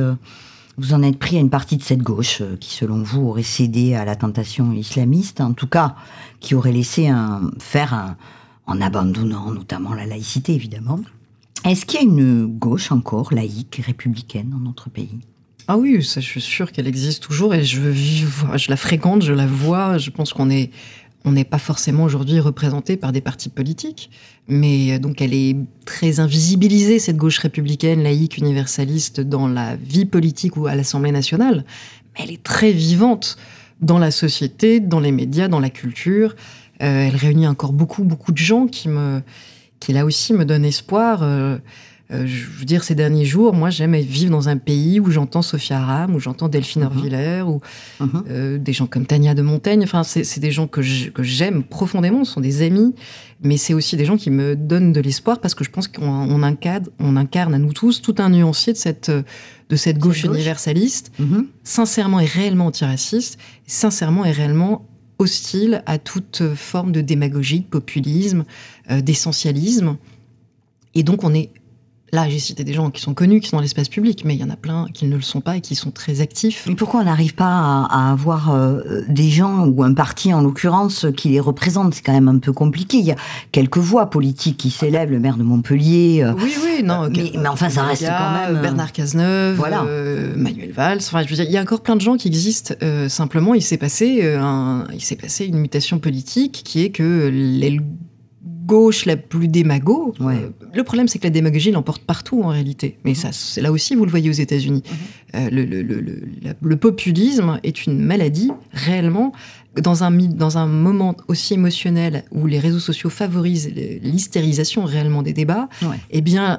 vous en êtes pris à une partie de cette gauche qui, selon vous, aurait cédé à la tentation islamiste, en tout cas, qui aurait laissé un, faire en abandonnant notamment la laïcité, évidemment. Est-ce qu'il y a une gauche encore laïque, républicaine dans notre pays?
Ah oui, je suis sûre qu'elle existe toujours et je, je la fréquente, je la vois. Je pense qu'on on n'est pas forcément aujourd'hui représenté par des partis politiques, mais euh, donc elle est très invisibilisée cette gauche républicaine, laïque, universaliste dans la vie politique ou à l'Assemblée nationale, mais elle est très vivante dans la société, dans les médias, dans la culture. Euh, elle réunit encore beaucoup, beaucoup de gens qui me, qui là aussi me donnent espoir. Euh, euh, je veux dire, ces derniers jours, moi, j'aime vivre dans un pays où j'entends Sophia Aram, où j'entends Delphine
Mhm.
Orviller, ou
Mhm.
euh, des gens comme Tania de Montaigne. Enfin, c'est des gens que j'aime profondément, ce sont des amis, mais c'est aussi des gens qui me donnent de l'espoir parce que je pense qu'on on incarne, on incarne à nous tous tout un nuancier de cette, de cette gauche
gauche.
universaliste,
Mhm.
sincèrement et réellement antiraciste, sincèrement et réellement hostile à toute forme de démagogie, de populisme, euh, d'essentialisme. Et donc on est Là, j'ai cité des gens qui sont connus, qui sont dans l'espace public, mais il y en a plein qui ne le sont pas et qui sont très actifs.
Mais pourquoi on n'arrive pas à, avoir euh, des gens, ou un parti en l'occurrence, qui les représente? C'est quand même un peu compliqué. Il y a quelques voix politiques qui s'élèvent, le maire de Montpellier.
Euh, oui, oui, non.
Euh, mais, enfin, ça reste quand même.
Bernard Cazeneuve, voilà. Manuel Valls. Enfin, je veux dire, il y a encore plein de gens qui existent. simplement, il s'est passé, un, il s'est passé une mutation politique qui est que les gauche la plus démago. Euh, le problème, c'est que la démagogie l'emporte partout en réalité. Mais ça, c'est là aussi, vous le voyez aux États-Unis. Mhm. Euh, le, le, populisme est une maladie réellement. Dans un, dans un moment aussi émotionnel où les réseaux sociaux favorisent l'hystérisation réellement des débats, eh bien,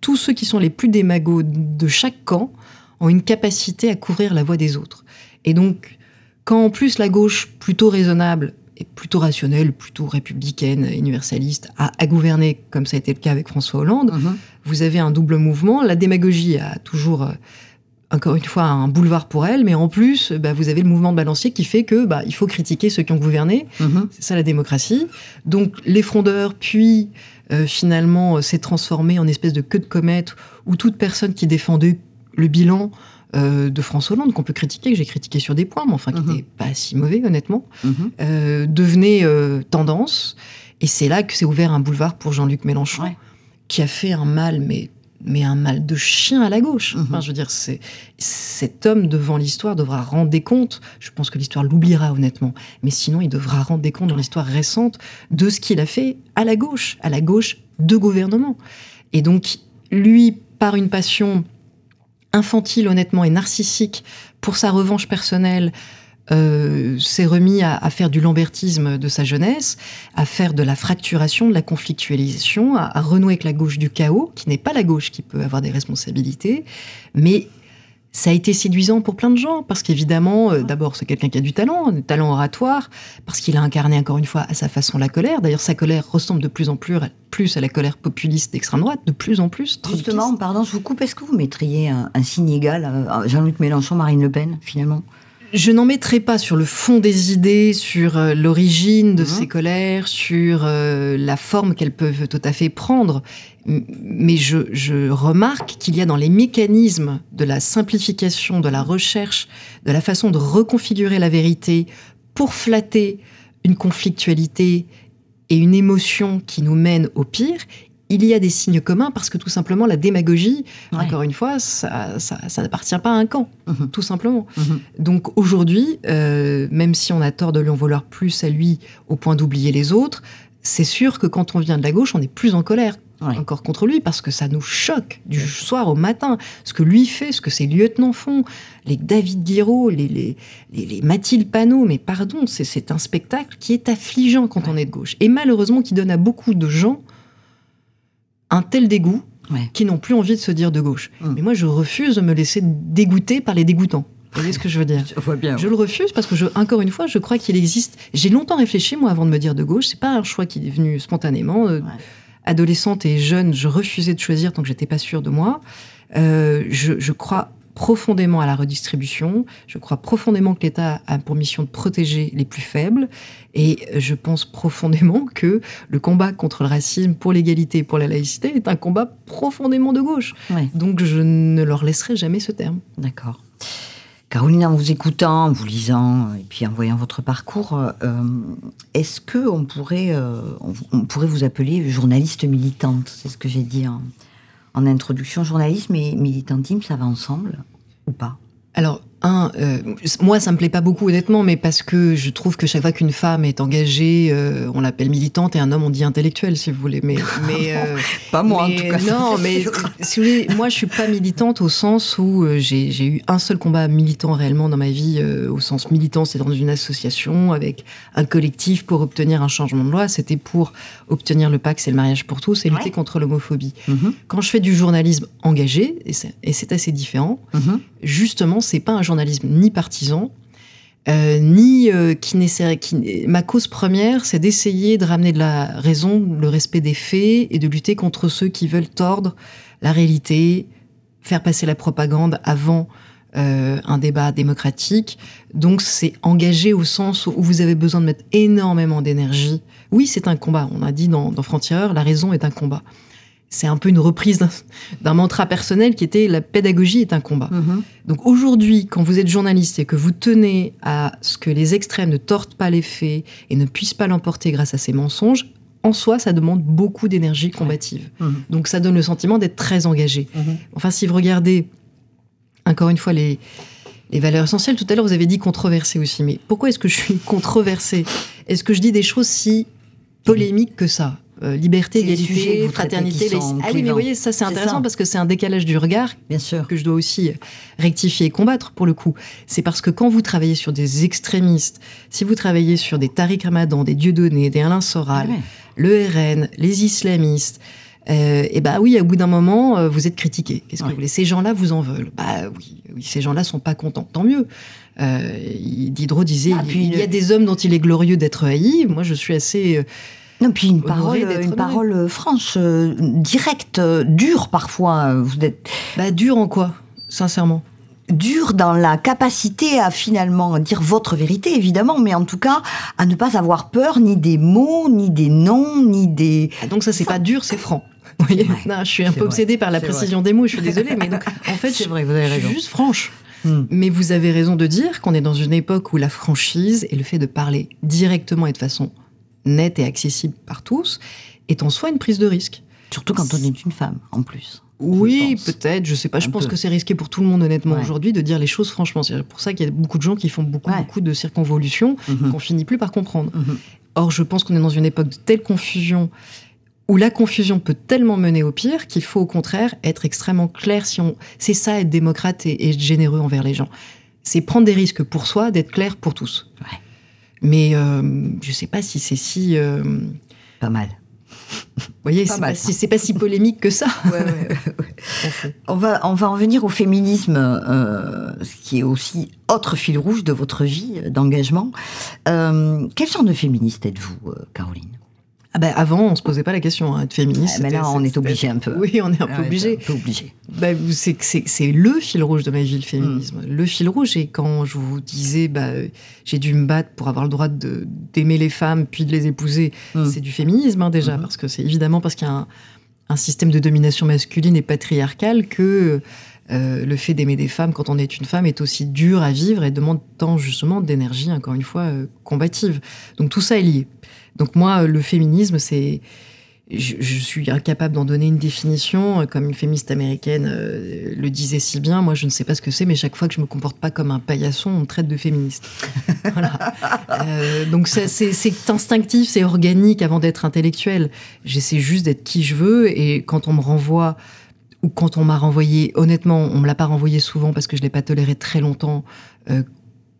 tous ceux qui sont les plus démagos de chaque camp ont une capacité à couvrir la voix des autres. Et donc, quand en plus la gauche plutôt raisonnable plutôt rationnelle, plutôt républicaine, universaliste, à, gouverner, comme ça a été le cas avec François Hollande, mhm. vous avez un double mouvement. La démagogie a toujours, euh, encore une fois, un boulevard pour elle, mais en plus, bah, vous avez le mouvement de balancier qui fait que bah, il faut critiquer ceux qui ont gouverné. Mhm. C'est ça la démocratie. Donc les frondeurs, puis euh, finalement, euh, s'est transformé en espèce de queue de comète où toute personne qui défendait le bilan euh, de François Hollande, qu'on peut critiquer, que j'ai critiqué sur des points, mais enfin qui n'était mhm. pas si mauvais, honnêtement, mhm. euh, devenait euh, tendance. Et c'est là que s'est ouvert un boulevard pour Jean-Luc Mélenchon, qui a fait un mal, mais, mais un mal de chien à la gauche. Mhm. Enfin, je veux dire, c'est, cet homme devant l'histoire devra rendre des comptes. Je pense que l'histoire l'oubliera, honnêtement. Mais sinon, il devra rendre des comptes dans l'histoire récente de ce qu'il a fait à la gauche, à la gauche de gouvernement. Et donc, lui, par une passion infantile honnêtement et narcissique pour sa revanche personnelle, euh, s'est remis à, faire du lambertisme de sa jeunesse, à faire de la fracturation, de la conflictualisation, à, à renouer avec la gauche du chaos, qui n'est pas la gauche qui peut avoir des responsabilités, mais ça a été séduisant pour plein de gens, parce qu'évidemment, euh, d'abord, c'est quelqu'un qui a du talent, du talent oratoire, parce qu'il a incarné encore une fois à sa façon la colère. D'ailleurs, sa colère ressemble de plus en plus, plus à la colère populiste d'extrême droite, de plus en plus.
Justement, pardon, je vous coupe, est-ce que vous mettriez un, signe égal à Jean-Luc Mélenchon, Marine Le Pen, finalement?
Je n'en mettrai pas sur le fond des idées, sur euh, l'origine de mhm. ces colères, sur euh, la forme qu'elles peuvent tout à fait prendre, mais je, remarque qu'il y a dans les mécanismes de la simplification, de la recherche, de la façon de reconfigurer la vérité pour flatter une conflictualité et une émotion qui nous mène au pire, il y a des signes communs parce que tout simplement la démagogie, encore une fois, ça, n'appartient pas à un camp, mhm. tout simplement. Mhm. Donc aujourd'hui, euh, même si on a tort de lui en vouloir plus à lui au point d'oublier les autres, c'est sûr que quand on vient de la gauche, on est plus en colère encore contre lui parce que ça nous choque du soir au matin. Ce que lui fait, ce que ses lieutenants font, les David Guiraud, les, les, les, Mathilde Panot, mais pardon, c'est un spectacle qui est affligeant quand on est de gauche et malheureusement qui donne à beaucoup de gens un tel dégoût qui n'ont plus envie de se dire de gauche. Hum. Mais moi, je refuse de me laisser dégoûter par les dégoûtants. Vous voyez ce que je veux dire
Je vois bien.
Je le refuse parce que, je, encore une fois, je crois qu'il existe. J'ai longtemps réfléchi, moi, avant de me dire de gauche. C'est pas un choix qui est venu spontanément. Euh, adolescente et jeune, je refusais de choisir tant que j'étais pas sûre de moi. Euh, je, je, crois profondément à la redistribution. Je crois profondément que l'État a pour mission de protéger les plus faibles. Et je pense profondément que le combat contre le racisme, pour l'égalité pour la laïcité, est un combat profondément de gauche. Donc je ne leur laisserai jamais ce terme.
D'accord. Caroline, en vous écoutant, en vous lisant, et puis en voyant votre parcours, euh, est-ce que on pourrait, euh, on, pourrait vous appeler journaliste militante? C'est ce que j'ai dit en, en introduction. Journalisme et militantisme, ça va ensemble ou pas?
Alors, un, euh, moi, ça me plaît pas beaucoup, honnêtement, mais parce que je trouve que chaque fois qu'une femme est engagée, euh, on l'appelle militante, et un homme, on dit intellectuel, si vous voulez. Mais, mais
euh, pas moi, en tout cas.
Non, mais si vous voulez, moi, je suis pas militante au sens où j'ai eu un seul combat militant réellement dans ma vie, au sens militant, c'est dans une association avec un collectif pour obtenir un changement de loi. C'était pour obtenir le Pax et le mariage pour tous et lutter contre l'homophobie. Mm-hmm. Quand je fais du journalisme engagé, et c'est assez différent, mm-hmm. Justement, c'est pas un journalisme ni partisan, euh, ni euh, qui, qui ma cause première, c'est d'essayer de ramener de la raison, le respect des faits et de lutter contre ceux qui veulent tordre la réalité, faire passer la propagande avant euh, un débat démocratique. Donc c'est engagé au sens où vous avez besoin de mettre énormément d'énergie. Oui, c'est un combat. On a dit dans, dans la raison est un combat. C'est un peu une reprise d'un- mantra personnel qui était la pédagogie est un combat.
Mhm.
Donc aujourd'hui, quand vous êtes journaliste et que vous tenez à ce que les extrêmes ne tortent pas les faits et ne puissent pas l'emporter grâce à ces mensonges, en soi, ça demande beaucoup d'énergie combative.
Mhm.
Donc ça donne le sentiment d'être très engagé.
Mhm.
Enfin, si vous regardez, encore une fois, les, les valeurs essentielles, tout à l'heure, vous avez dit controversé aussi. Mais pourquoi est-ce que je suis controversée? Est-ce que je dis des choses si polémiques que ça? Euh, Liberté,
les
égalité, fraternité, laïcité. Ah oui, mais vous voyez, ça c'est intéressant
ça.
parce que c'est un décalage du regard
Bien sûr.
que je dois aussi rectifier et combattre pour le coup. C'est parce que quand vous travaillez sur des extrémistes, si vous travaillez sur des Tariq Ramadan, des Dieudonné, des Alain Soral,
Ouais.
le RN, les islamistes, euh, et ben oui, au bout d'un moment, euh, vous êtes critiqué. Qu'est-ce que vous voulez Ces gens-là vous en veulent? Bah oui, oui ces gens-là sont pas contents. Tant mieux. Euh, Diderot disait
Ah,
il-
puis
il y a des hommes dont il est glorieux d'être haï. Moi, je suis assez.
Non, puis une parole, une euh, franche, euh, directe, euh, dure parfois. Vous êtes
bah, dur en quoi Sincèrement?
dur dans la capacité à finalement dire votre vérité, évidemment, mais en tout cas à ne pas avoir peur ni des mots, ni des noms, ni des.
Ah, donc ça, c'est pas dur, c'est franc.
Vrai.
Non, je suis un peu
vrai.
obsédée par la précision des mots, je suis désolée, mais donc, en fait,
C'est
je,
vrai, vous avez
je suis
raison.
juste franche.
Hmm.
Mais vous avez raison de dire qu'on est dans une époque où la franchise et le fait de parler directement et de façon nette et accessible par tous est en soi une prise de risque.
Surtout quand on est une femme, en plus.
Oui, peut-être, je sais pas, je pense
peu.
que c'est risqué pour tout le monde honnêtement
Ouais.
aujourd'hui de dire les choses franchement. C'est pour ça qu'il y a beaucoup de gens qui font beaucoup,
Ouais.
beaucoup de circonvolutions
Mhm.
qu'on finit plus par comprendre.
Mhm.
Or, je pense qu'on est dans une époque de telle confusion où la confusion peut tellement mener au pire qu'il faut au contraire être extrêmement clair. Si on, c'est ça être démocrate et, et être généreux envers les gens. C'est prendre des risques pour soi, d'être clair pour tous.
Ouais.
Mais euh, je sais pas si c'est si, euh, vous
Pas mal.
voyez,
Pas
c'est pas, pas si polémique que ça.
On va, on va en venir au féminisme, euh, ce qui est aussi autre fil rouge de votre vie d'engagement. Euh, quel genre de féministe êtes-vous, Caroline?
Ah ben, avant, on se posait pas la question hein, être féministe.
Ah, mais là, on est obligé un peu.
Oui, on est un peu obligé.
Un peu obligé.
Bah, c'est, le fil rouge de ma vie, le féminisme.
Mm.
Le fil rouge, et quand je vous disais, bah, j'ai dû me battre pour avoir le droit de, d'aimer les femmes, puis de les épouser,
Mm.
c'est du féminisme hein, déjà,
Mhm.
parce que c'est évidemment parce qu'il y a un, un système de domination masculine et patriarcal que euh, le fait d'aimer des femmes quand on est une femme est aussi dur à vivre et demande tant justement d'énergie, encore une fois, euh, combative. Donc tout ça est lié. Donc moi, euh, le féminisme, c'est je, suis incapable d'en donner une définition, euh, comme une féministe américaine euh, le disait si bien. Moi, je ne sais pas ce que c'est, mais chaque fois que je me comporte pas comme un paillasson, on me traite de féministe. voilà. Donc c'est instinctif, c'est organique avant d'être intellectuel. J'essaie juste d'être qui je veux, et quand on me renvoie ou quand on m'a renvoyé, honnêtement, on me l'a pas renvoyé souvent parce que je l'ai pas toléré très longtemps.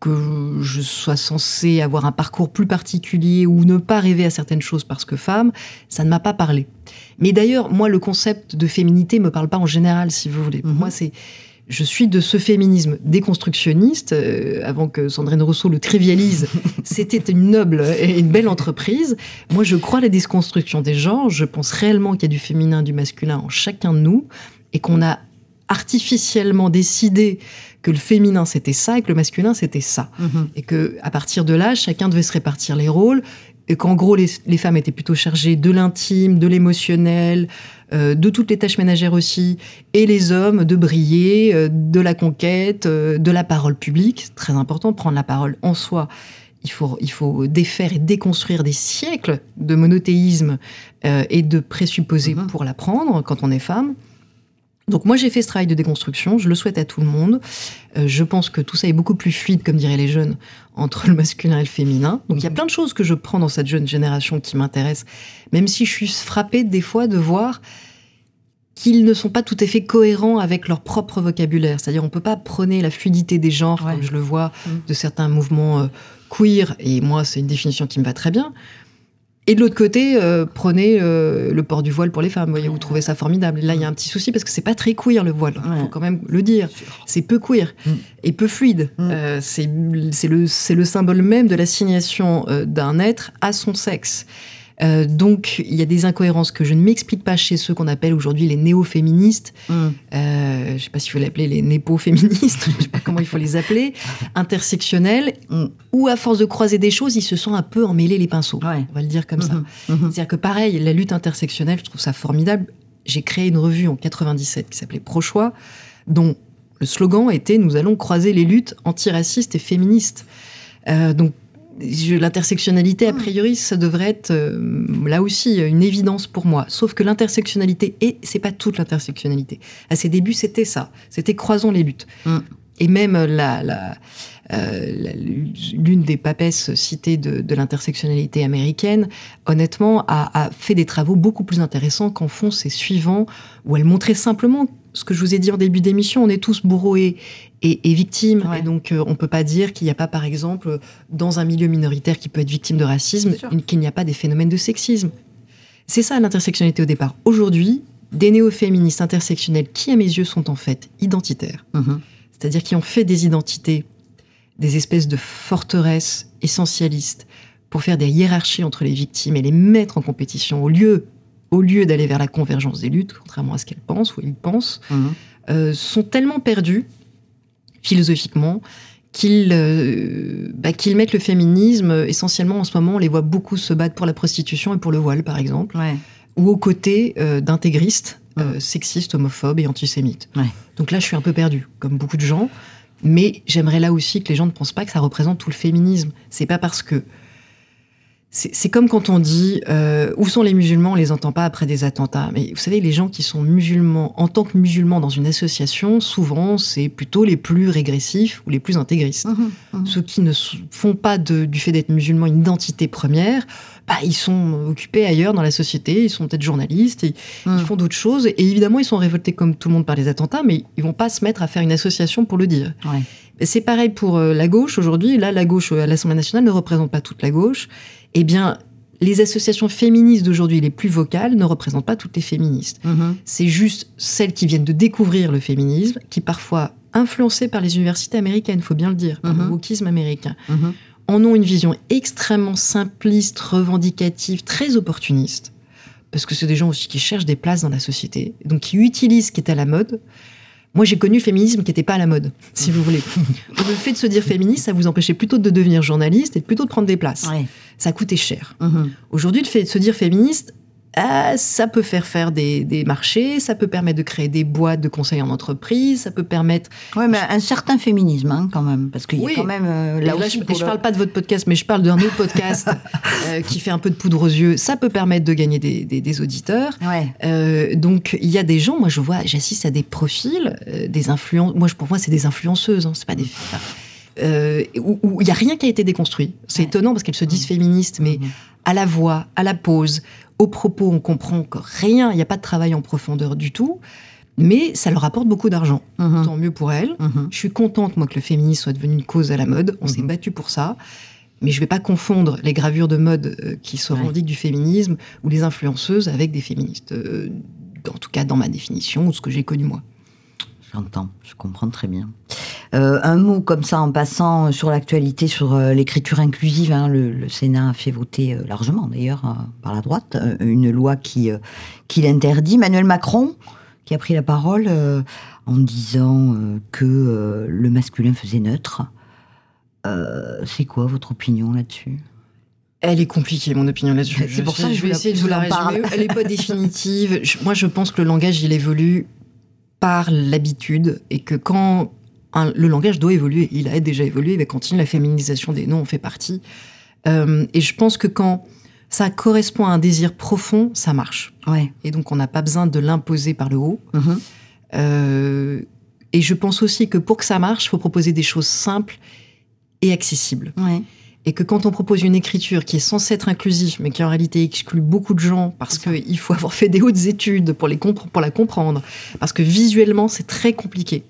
Que je sois censée avoir un parcours plus particulier ou ne pas rêver à certaines choses parce que femme, ça ne m'a pas parlé. Mais d'ailleurs, moi, le concept de féminité me parle pas en général, si vous voulez. Pour
Mhm.
moi, c'est je suis de ce féminisme déconstructionniste, euh, avant que Sandrine Rousseau le trivialise, c'était une noble et une belle entreprise. Moi, je crois à la déconstruction des genres, je pense réellement qu'il y a du féminin, du masculin en chacun de nous, et qu'on a artificiellement décidé que le féminin c'était ça et que le masculin c'était ça et que à partir de là, chacun devait se répartir les rôles, et qu'en gros, les, les femmes étaient plutôt chargées de l'intime, de l'émotionnel, euh, de toutes les tâches ménagères aussi, et les hommes de briller, euh, de la conquête, euh, de la parole publique, très important, prendre la parole en soi. Il faut, il faut défaire et déconstruire des siècles de monothéisme et de présupposés
Mhm.
pour l'apprendre quand on est femme. Donc moi j'ai fait ce travail de déconstruction, je le souhaite à tout le monde. Euh, je pense que tout ça est beaucoup plus fluide, comme diraient les jeunes, entre le masculin et le féminin. Donc il y a plein de choses que je prends dans cette jeune génération qui m'intéressent, même si je suis frappée des fois de voir qu'ils ne sont pas tout à fait cohérents avec leur propre vocabulaire. C'est-à-dire on peut pas prôner la fluidité des genres,
Ouais.
comme je le vois
Mm.
de certains mouvements euh, queer, et moi c'est une définition qui me va très bien. Et de l'autre côté, euh, prenez euh, le port du voile pour les femmes. Vous voyez, vous trouvez ça formidable. Et là, il y a un petit souci parce que c'est pas très queer le voile. Il
Ouais.
faut quand même le dire. C'est peu queer
Mm.
et peu fluide.
Mm.
Euh, c'est le, symbole même de l'assignation d'un être à son sexe. Euh, donc, il y a des incohérences que je ne m'explique pas chez ceux qu'on appelle aujourd'hui les néo-féministes.
Mm.
Euh, je ne sais pas s'il faut les appeler les népo-féministes, je ne sais pas comment il faut les appeler, intersectionnels,
Mm.
où à force de croiser des choses, ils se sont un peu emmêlés les pinceaux.
Ouais.
On va le dire comme ça.
Mhm. Mhm.
C'est-à-dire que pareil, la lutte intersectionnelle, je trouve ça formidable. J'ai créé une revue en 97 qui s'appelait Prochoix, dont le slogan était Nous allons croiser les luttes antiracistes et féministes. Euh, donc, l'intersectionnalité, a priori, ça devrait être euh, là aussi une évidence pour moi. Sauf que l'intersectionnalité, et c'est pas toute l'intersectionnalité. À ses débuts, c'était ça. C'était croisons les luttes.
Mm.
Et même la, la, euh, la- l'une des papesses citées de, de l'intersectionnalité américaine, honnêtement, a, a fait des travaux beaucoup plus intéressants qu'en font ses suivants, où elle montrait simplement ce que je vous ai dit en début d'émission, on est tous bourreaux et, et, et victimes.
Ouais.
Et donc, euh, on peut pas dire qu'il n'y a pas, par exemple, dans un milieu minoritaire qui peut être victime de racisme, qu'il n'y a pas des phénomènes de sexisme. C'est ça l'intersectionnalité au départ. Aujourd'hui, des néo-féministes intersectionnels qui, à mes yeux, sont en fait identitaires,
Mhm.
c'est-à-dire qui ont fait des identités des espèces de forteresses essentialistes pour faire des hiérarchies entre les victimes et les mettre en compétition au lieu, au lieu d'aller vers la convergence des luttes, contrairement à ce qu'elles pensent ou ils pensent,
Mhm.
euh, sont tellement perdus philosophiquement qu'ils euh, bah, qu'ils mettent le féminisme essentiellement en ce moment on les voit beaucoup se battre pour la prostitution et pour le voile par exemple
Ouais.
ou aux côtés euh, d'intégristes sexistes, homophobes et antisémites.
Ouais.
Donc là, je suis un peu perdue, comme beaucoup de gens. Mais j'aimerais là aussi que les gens ne pensent pas que ça représente tout le féminisme. C'est pas parce que. C'est comme quand on dit euh, où sont les musulmans, on les entend pas après des attentats. Mais vous savez, les gens qui sont musulmans, en tant que musulmans dans une association, souvent, c'est plutôt les plus régressifs ou les plus intégristes
Mhm. Mhm.
ceux qui ne font pas de- du fait d'être musulmans une identité première, bah, ils sont occupés ailleurs dans la société, ils sont peut-être journalistes, ils,
Mm.
ils font d'autres choses, et évidemment ils sont révoltés comme tout le monde par les attentats, mais ils vont pas se mettre à faire une association pour le dire.
Ouais.
C'est pareil pour euh, la gauche aujourd'hui, là la gauche euh, à l'Assemblée nationale ne représente pas toute la gauche, eh bien les associations féministes d'aujourd'hui les plus vocales ne représentent pas toutes les féministes.
Mhm.
C'est juste celles qui viennent de découvrir le féminisme, qui parfois influencées par les universités américaines, faut bien le dire, par le
Mhm.
wokisme américain,
Mhm.
en ont une vision extrêmement simpliste, revendicative, très opportuniste. Parce que c'est des gens aussi qui cherchent des places dans la société, donc qui utilisent ce qui est à la mode. Moi, j'ai connu le féminisme qui n'était pas à la mode, si vous voulez. Donc, le fait de se dire féministe, ça vous empêchait plutôt de devenir journaliste et plutôt de prendre des places.
Ouais.
Ça coûtait cher.
Mhm.
Aujourd'hui, le fait de se dire féministe, ah, ça peut faire faire des, des marchés, ça peut permettre de créer des boîtes de conseils en entreprise, ça peut permettre.
Ouais, mais un certain féminisme, hein, quand même. Parce qu'il y a
Oui.
quand même. euh, là
là,
aussi,
je,
le-
parle pas de votre podcast, mais je parle d'un autre podcast euh, qui fait un peu de poudre aux yeux. Ça peut permettre de gagner des, des- des auditeurs.
Ouais.
Euh, donc il y a des gens, moi je vois, j'assiste à des profils, des influences. Moi je- pour moi c'est des influenceuses, hein, c'est pas des. enfin, euh, où il y a rien qui a été déconstruit. C'est
Ouais.
étonnant parce qu'elles se disent féministes, mais
Mhm.
à la voix, à la pose, aux propos, on comprend que rien, il n'y a pas de travail en profondeur du tout. Mais ça leur apporte beaucoup d'argent.
Mhm.
Tant mieux pour elles.
Mhm.
Je suis contente, moi, que le féminisme soit devenu une cause à la mode. On s'est
Mhm.
battu pour ça. Mais je ne vais pas confondre les gravures de mode euh, qui se
Ouais.
revendiquent du féminisme ou les influenceuses avec des féministes. Euh, en tout cas, dans ma définition ou ce que j'ai connu moi.
J'entends, je comprends très bien. Euh, un mot comme ça en passant sur l'actualité, sur euh, l'écriture inclusive. hein, le, le Sénat a fait voter euh, largement, d'ailleurs, par la droite, une loi qui, qui l'interdit. Emmanuel Macron, qui a pris la parole en disant que le masculin faisait neutre. C'est quoi votre opinion là-dessus?
Elle est compliquée, mon opinion là-dessus.
C'est pour ça que je
vais essayer de vous la résumer. Elle n'est pas définitive. Je- moi, je pense que le langage, il évolue par l'habitude et que quand un- le langage doit évoluer, il a déjà évolué, il va continuer. La féminisation des noms en fait partie. Euh, et je pense que quand ça correspond à un désir profond, ça marche.
Ouais.
Et donc, on n'a pas besoin de l'imposer par le haut.
Mhm.
Euh, et je pense aussi que pour que ça marche, il faut proposer des choses simples et accessibles.
Ouais.
Et que quand on propose une écriture qui est censée être inclusive, mais qui en réalité exclut beaucoup de gens, parce qu'il faut avoir fait des hautes études pour, les compre- pour la comprendre, parce que visuellement, c'est très compliqué.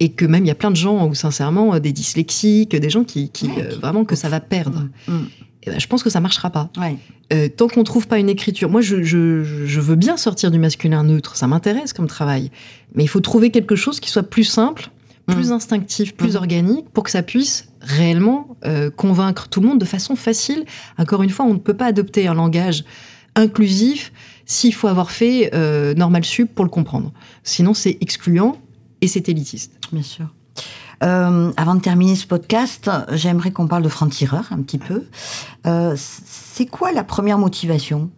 Et que même, il y a plein de gens, ou sincèrement, euh, des dyslexiques, des gens qui, qui, euh, vraiment, que ça va perdre.
Mhm.
Et ben, je pense que ça marchera pas.
Ouais.
Euh, tant qu'on trouve pas une écriture, moi je, je, je veux bien sortir du masculin neutre, ça m'intéresse comme travail, mais il faut trouver quelque chose qui soit plus simple, plus
Mm.
instinctif, plus
Mm.
organique, pour que ça puisse réellement euh, convaincre tout le monde de façon facile. Encore une fois, on ne peut pas adopter un langage inclusif s'il faut avoir fait euh, normal sup pour le comprendre. Sinon, c'est excluant et c'est élitiste.
Bien sûr. Euh, avant de terminer ce podcast, j'aimerais qu'on parle de franc-tireur un petit peu. Euh, c'est quoi la première motivation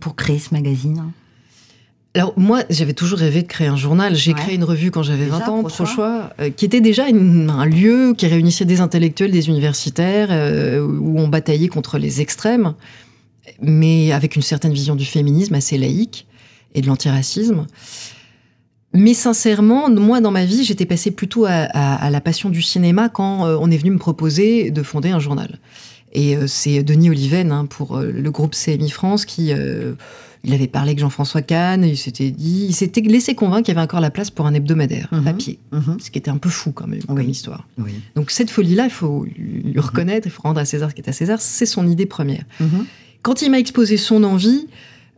pour créer ce magazine?
Alors moi, j'avais toujours rêvé de créer un journal. J'ai
Ouais.
créé une revue quand j'avais
Déjà,
20 ans,
Prochois.
Prochois, euh, qui était déjà une- un lieu qui réunissait des intellectuels, des universitaires, euh, où on bataillait contre les extrêmes, mais avec une certaine vision du féminisme assez laïque et de l'antiracisme. Mais sincèrement, moi, dans ma vie, j'étais passée plutôt à, à- à la passion du cinéma quand euh, on est venu me proposer de fonder un journal. Et euh, c'est Denis Oliven hein, pour le groupe CMI France qui... il avait parlé avec Jean-François Kahn, il s'était dit, il s'était laissé convaincre qu'il y avait encore la place pour un hebdomadaire
Mhm.
papier,
Mhm.
ce qui était un peu fou quand même comme
Oui.
histoire.
Oui.
Donc cette folie-là, il faut lui lui reconnaître, il faut rendre à César ce qui est à César, c'est son idée première.
Mhm.
Quand il m'a exposé son envie,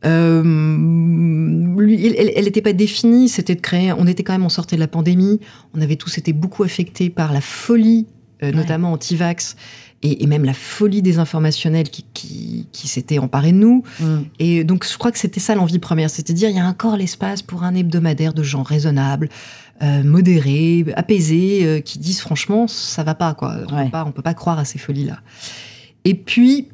euh, lui, elle n'était pas définie, c'était de créer. On était quand même, on sortait de la pandémie, on avait tous été beaucoup affectés par la folie, euh,
Ouais.
notamment anti-vax, et, et même la folie des informationnels qui, qui, qui s'étaient emparés de nous.
Mhm.
Et donc, je crois que c'était ça l'envie première, c'était dire il y a encore l'espace pour un hebdomadaire de gens raisonnables, euh, modérés, apaisés, euh, qui disent franchement, ça va pas, quoi. On
Ouais.
peut pas, on peut pas croire à ces folies-là. Et puis,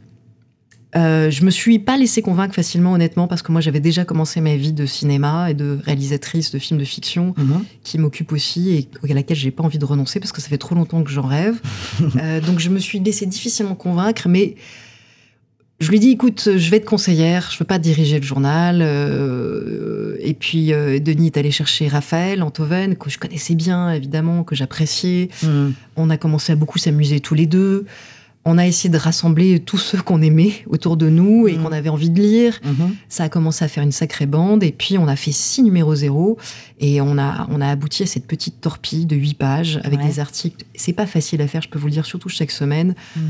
euh, je me suis pas laissée convaincre facilement, honnêtement, parce que moi, j'avais déjà commencé ma vie de cinéma et de réalisatrice de films de fiction
Mhm.
qui m'occupe aussi et à laquelle j'ai pas envie de renoncer parce que ça fait trop longtemps que j'en rêve. Euh, donc je me suis laissée difficilement convaincre, mais je lui dis écoute, je vais être conseillère, je veux pas diriger le journal. euh, et puis euh, Denis est allé chercher Raphaël Antoven que je connaissais bien évidemment, que j'appréciais.
Mhm.
On a commencé à beaucoup s'amuser tous les deux. On a essayé de rassembler tous ceux qu'on aimait autour de nous et
Mhm.
qu'on avait envie de lire.
Mhm.
Ça a commencé à faire une sacrée bande et puis on a fait six numéros zéro et on a, on a abouti à cette petite torpille de huit pages avec
Ouais.
des articles. C'est pas facile à faire, je peux vous le dire, surtout chaque semaine.
Mm.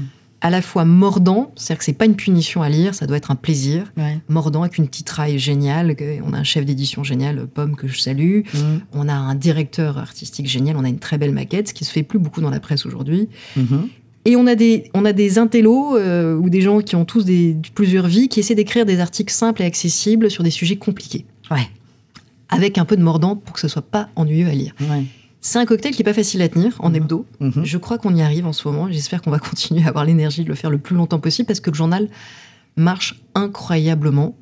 À la fois mordant, c'est-à-dire que c'est pas une punition à lire, ça doit être un plaisir.
Ouais.
Mordant avec une titraille géniale. On a un chef d'édition génial, Pomme, que je salue.
Mhm.
On a un directeur artistique génial. On a une très belle maquette, ce qui se fait plus beaucoup dans la presse aujourd'hui. Et on a des, on a des intellos euh, ou des gens qui ont tous des, plusieurs vies qui essaient d'écrire des articles simples et accessibles sur des sujets compliqués.
Ouais.
Avec un peu de mordant pour que ce soit pas ennuyeux à lire.
Ouais.
C'est un cocktail qui est pas facile à tenir en
Mhm.
hebdo.
Mhm.
Je crois qu'on y arrive en ce moment. J'espère qu'on va continuer à avoir l'énergie de le faire le plus longtemps possible parce que le journal marche incroyablement.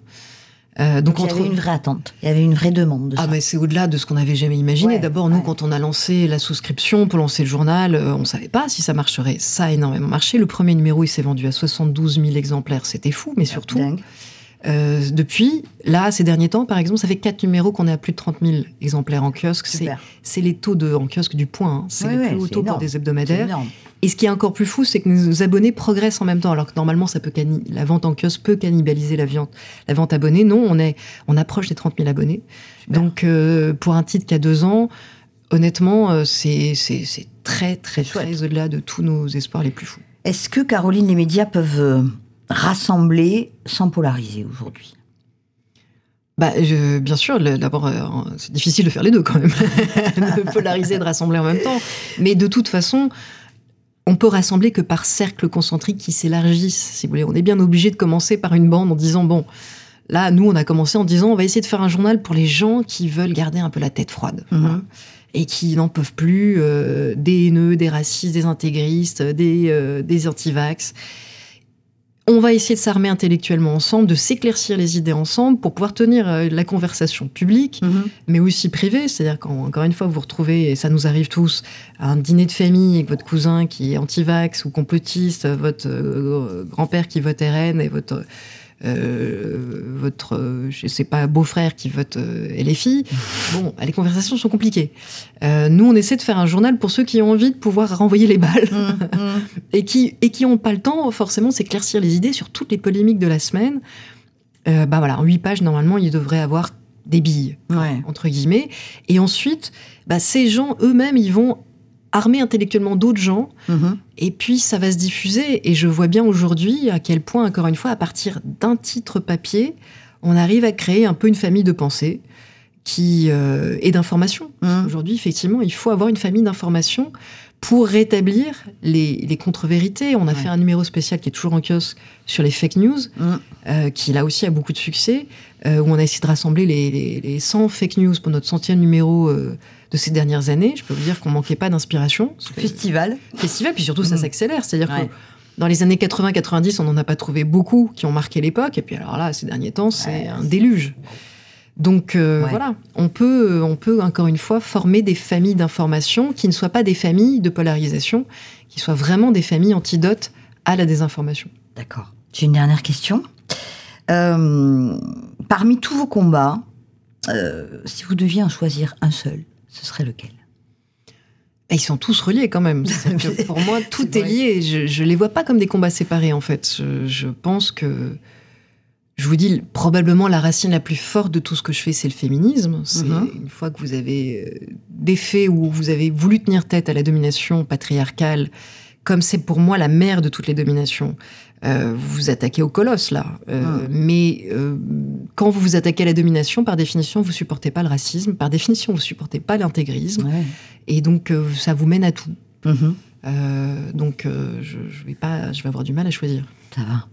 Euh,
Donc,
donc
il y avait une vraie attente, il y avait une vraie demande de
ah
ça.
mais c'est au-delà de ce qu'on avait jamais imaginé.
Ouais,
D'abord, nous,
ouais.
quand on a lancé la souscription pour lancer le journal, euh, on savait pas si ça marcherait. Ça a énormément marché. Le premier numéro, il s'est vendu à 72 000 exemplaires. C'était fou, mais surtout,
Dingue.
Euh, depuis, là, ces derniers temps, par exemple, ça fait quatre numéros qu'on est à plus de 30 000 exemplaires en kiosque. C'est les taux de, en kiosque du point. hein. C'est
Ouais,
les
ouais,
plus hauts taux pour des hebdomadaires. Et ce qui est encore plus fou, c'est que nos abonnés progressent en même temps, alors que normalement, ça peut la vente en kiosque peut cannibaliser la vente, la vente abonnée. Non, on est, on approche des 30 000 abonnés.
Super.
Donc, euh, pour un titre qui a deux ans, honnêtement, euh, c'est très, très,
Chouette.
très au-delà de tous nos espoirs les plus fous.
Est-ce que, Caroline, les médias peuvent rassembler sans polariser aujourd'hui
Bah, je- bien sûr, d'abord, euh, c'est difficile de faire les deux quand même, de polariser, et de rassembler en même temps. Mais de toute façon, on peut rassembler que par cercles concentriques qui s'élargissent, si vous voulez. On est bien obligé de commencer par une bande en disant, bon, là, nous, on a commencé en disant, on va essayer de faire un journal pour les gens qui veulent garder un peu la tête froide.
Mhm.
Voilà. Et qui n'en peuvent plus euh, des haineux, des racistes, des intégristes, des, euh, des antivax. On va essayer de s'armer intellectuellement ensemble, de s'éclaircir les idées ensemble pour pouvoir tenir euh, la conversation publique, mais aussi privée. C'est-à-dire qu'encore une fois, vous vous retrouvez, et ça nous arrive tous, à un dîner de famille avec votre cousin qui est anti-vax ou complotiste, votre euh, grand-père qui vote RN et votre, euh, votre euh, je sais pas, beau-frère qui vote euh, LFI. Bon, les conversations sont compliquées. Euh, nous, on essaie de faire un journal pour ceux qui ont envie de pouvoir renvoyer les balles
Mhm.
et qui et qui n'ont pas le temps forcément de s'éclaircir les idées sur toutes les polémiques de la semaine. Bah voilà, en huit pages normalement, ils devraient avoir des billes
Ouais.
entre guillemets. Et ensuite, bah, ces gens eux-mêmes, ils vont armer intellectuellement d'autres gens.
Mhm.
Et puis ça va se diffuser. Et je vois bien aujourd'hui à quel point, encore une fois, à partir d'un titre papier, on arrive à créer un peu une famille de pensée qui euh, et d'information.
Mhm.
Aujourd'hui, effectivement, il faut avoir une famille d'informations pour rétablir les, contre-vérités. On a fait un numéro spécial qui est toujours en kiosque sur les fake news, mm. euh, qui là aussi a beaucoup de succès, euh, où on a essayé de rassembler les, 100 fake news pour notre centième numéro euh, de ces dernières années. Je peux vous dire qu'on manquait pas d'inspiration.
Festival.
Festival, puis surtout ça mm. s'accélère. C'est-à-dire que dans les années 80-90, on n'en a pas trouvé beaucoup qui ont marqué l'époque. Et puis alors là, ces derniers temps, c'est un déluge. Donc euh, voilà, on peut, on peut encore une fois former des familles d'information qui ne soient pas des familles de polarisation, qui soient vraiment des familles antidotes à la désinformation.
D'accord. J'ai une dernière question. Euh, parmi tous vos combats, euh, si vous deviez en choisir un seul, ce serait lequel?
Ils sont tous reliés quand même. pour moi, tout est, lié. Je ne les vois pas comme des combats séparés en fait. je pense que je vous dis, probablement la racine la plus forte de tout ce que je fais, c'est le féminisme. C'est mhm. une fois que vous avez euh, défait ou vous avez voulu tenir tête à la domination patriarcale, comme c'est pour moi la mère de toutes les dominations, vous vous attaquez au colosse là. Euh, mhm. Mais quand vous vous attaquez à la domination, par définition, vous supportez pas le racisme. Par définition, vous supportez pas l'intégrisme. Et donc, ça vous mène à tout. Mhm. donc, je, je, vais pas, je vais avoir du mal à choisir.
Ça va.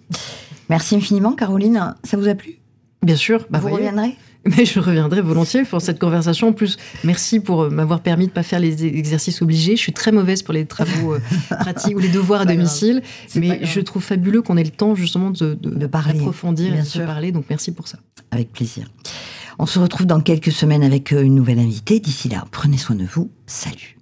Merci infiniment, Caroline. Ça vous a plu?
Bien sûr.
Bah, vous reviendrez?
Mais je reviendrai volontiers pour cette conversation. En plus, merci pour euh, m'avoir permis de ne pas faire les exercices obligés. Je suis très mauvaise pour les travaux euh, pratiques ou les devoirs à domicile. Mais je trouve fabuleux qu'on ait le temps justement de, de, parler, approfondir et de se parler. Donc merci pour ça.
Avec plaisir. On se retrouve dans quelques semaines avec euh, une nouvelle invitée. D'ici là, prenez soin de vous. Salut.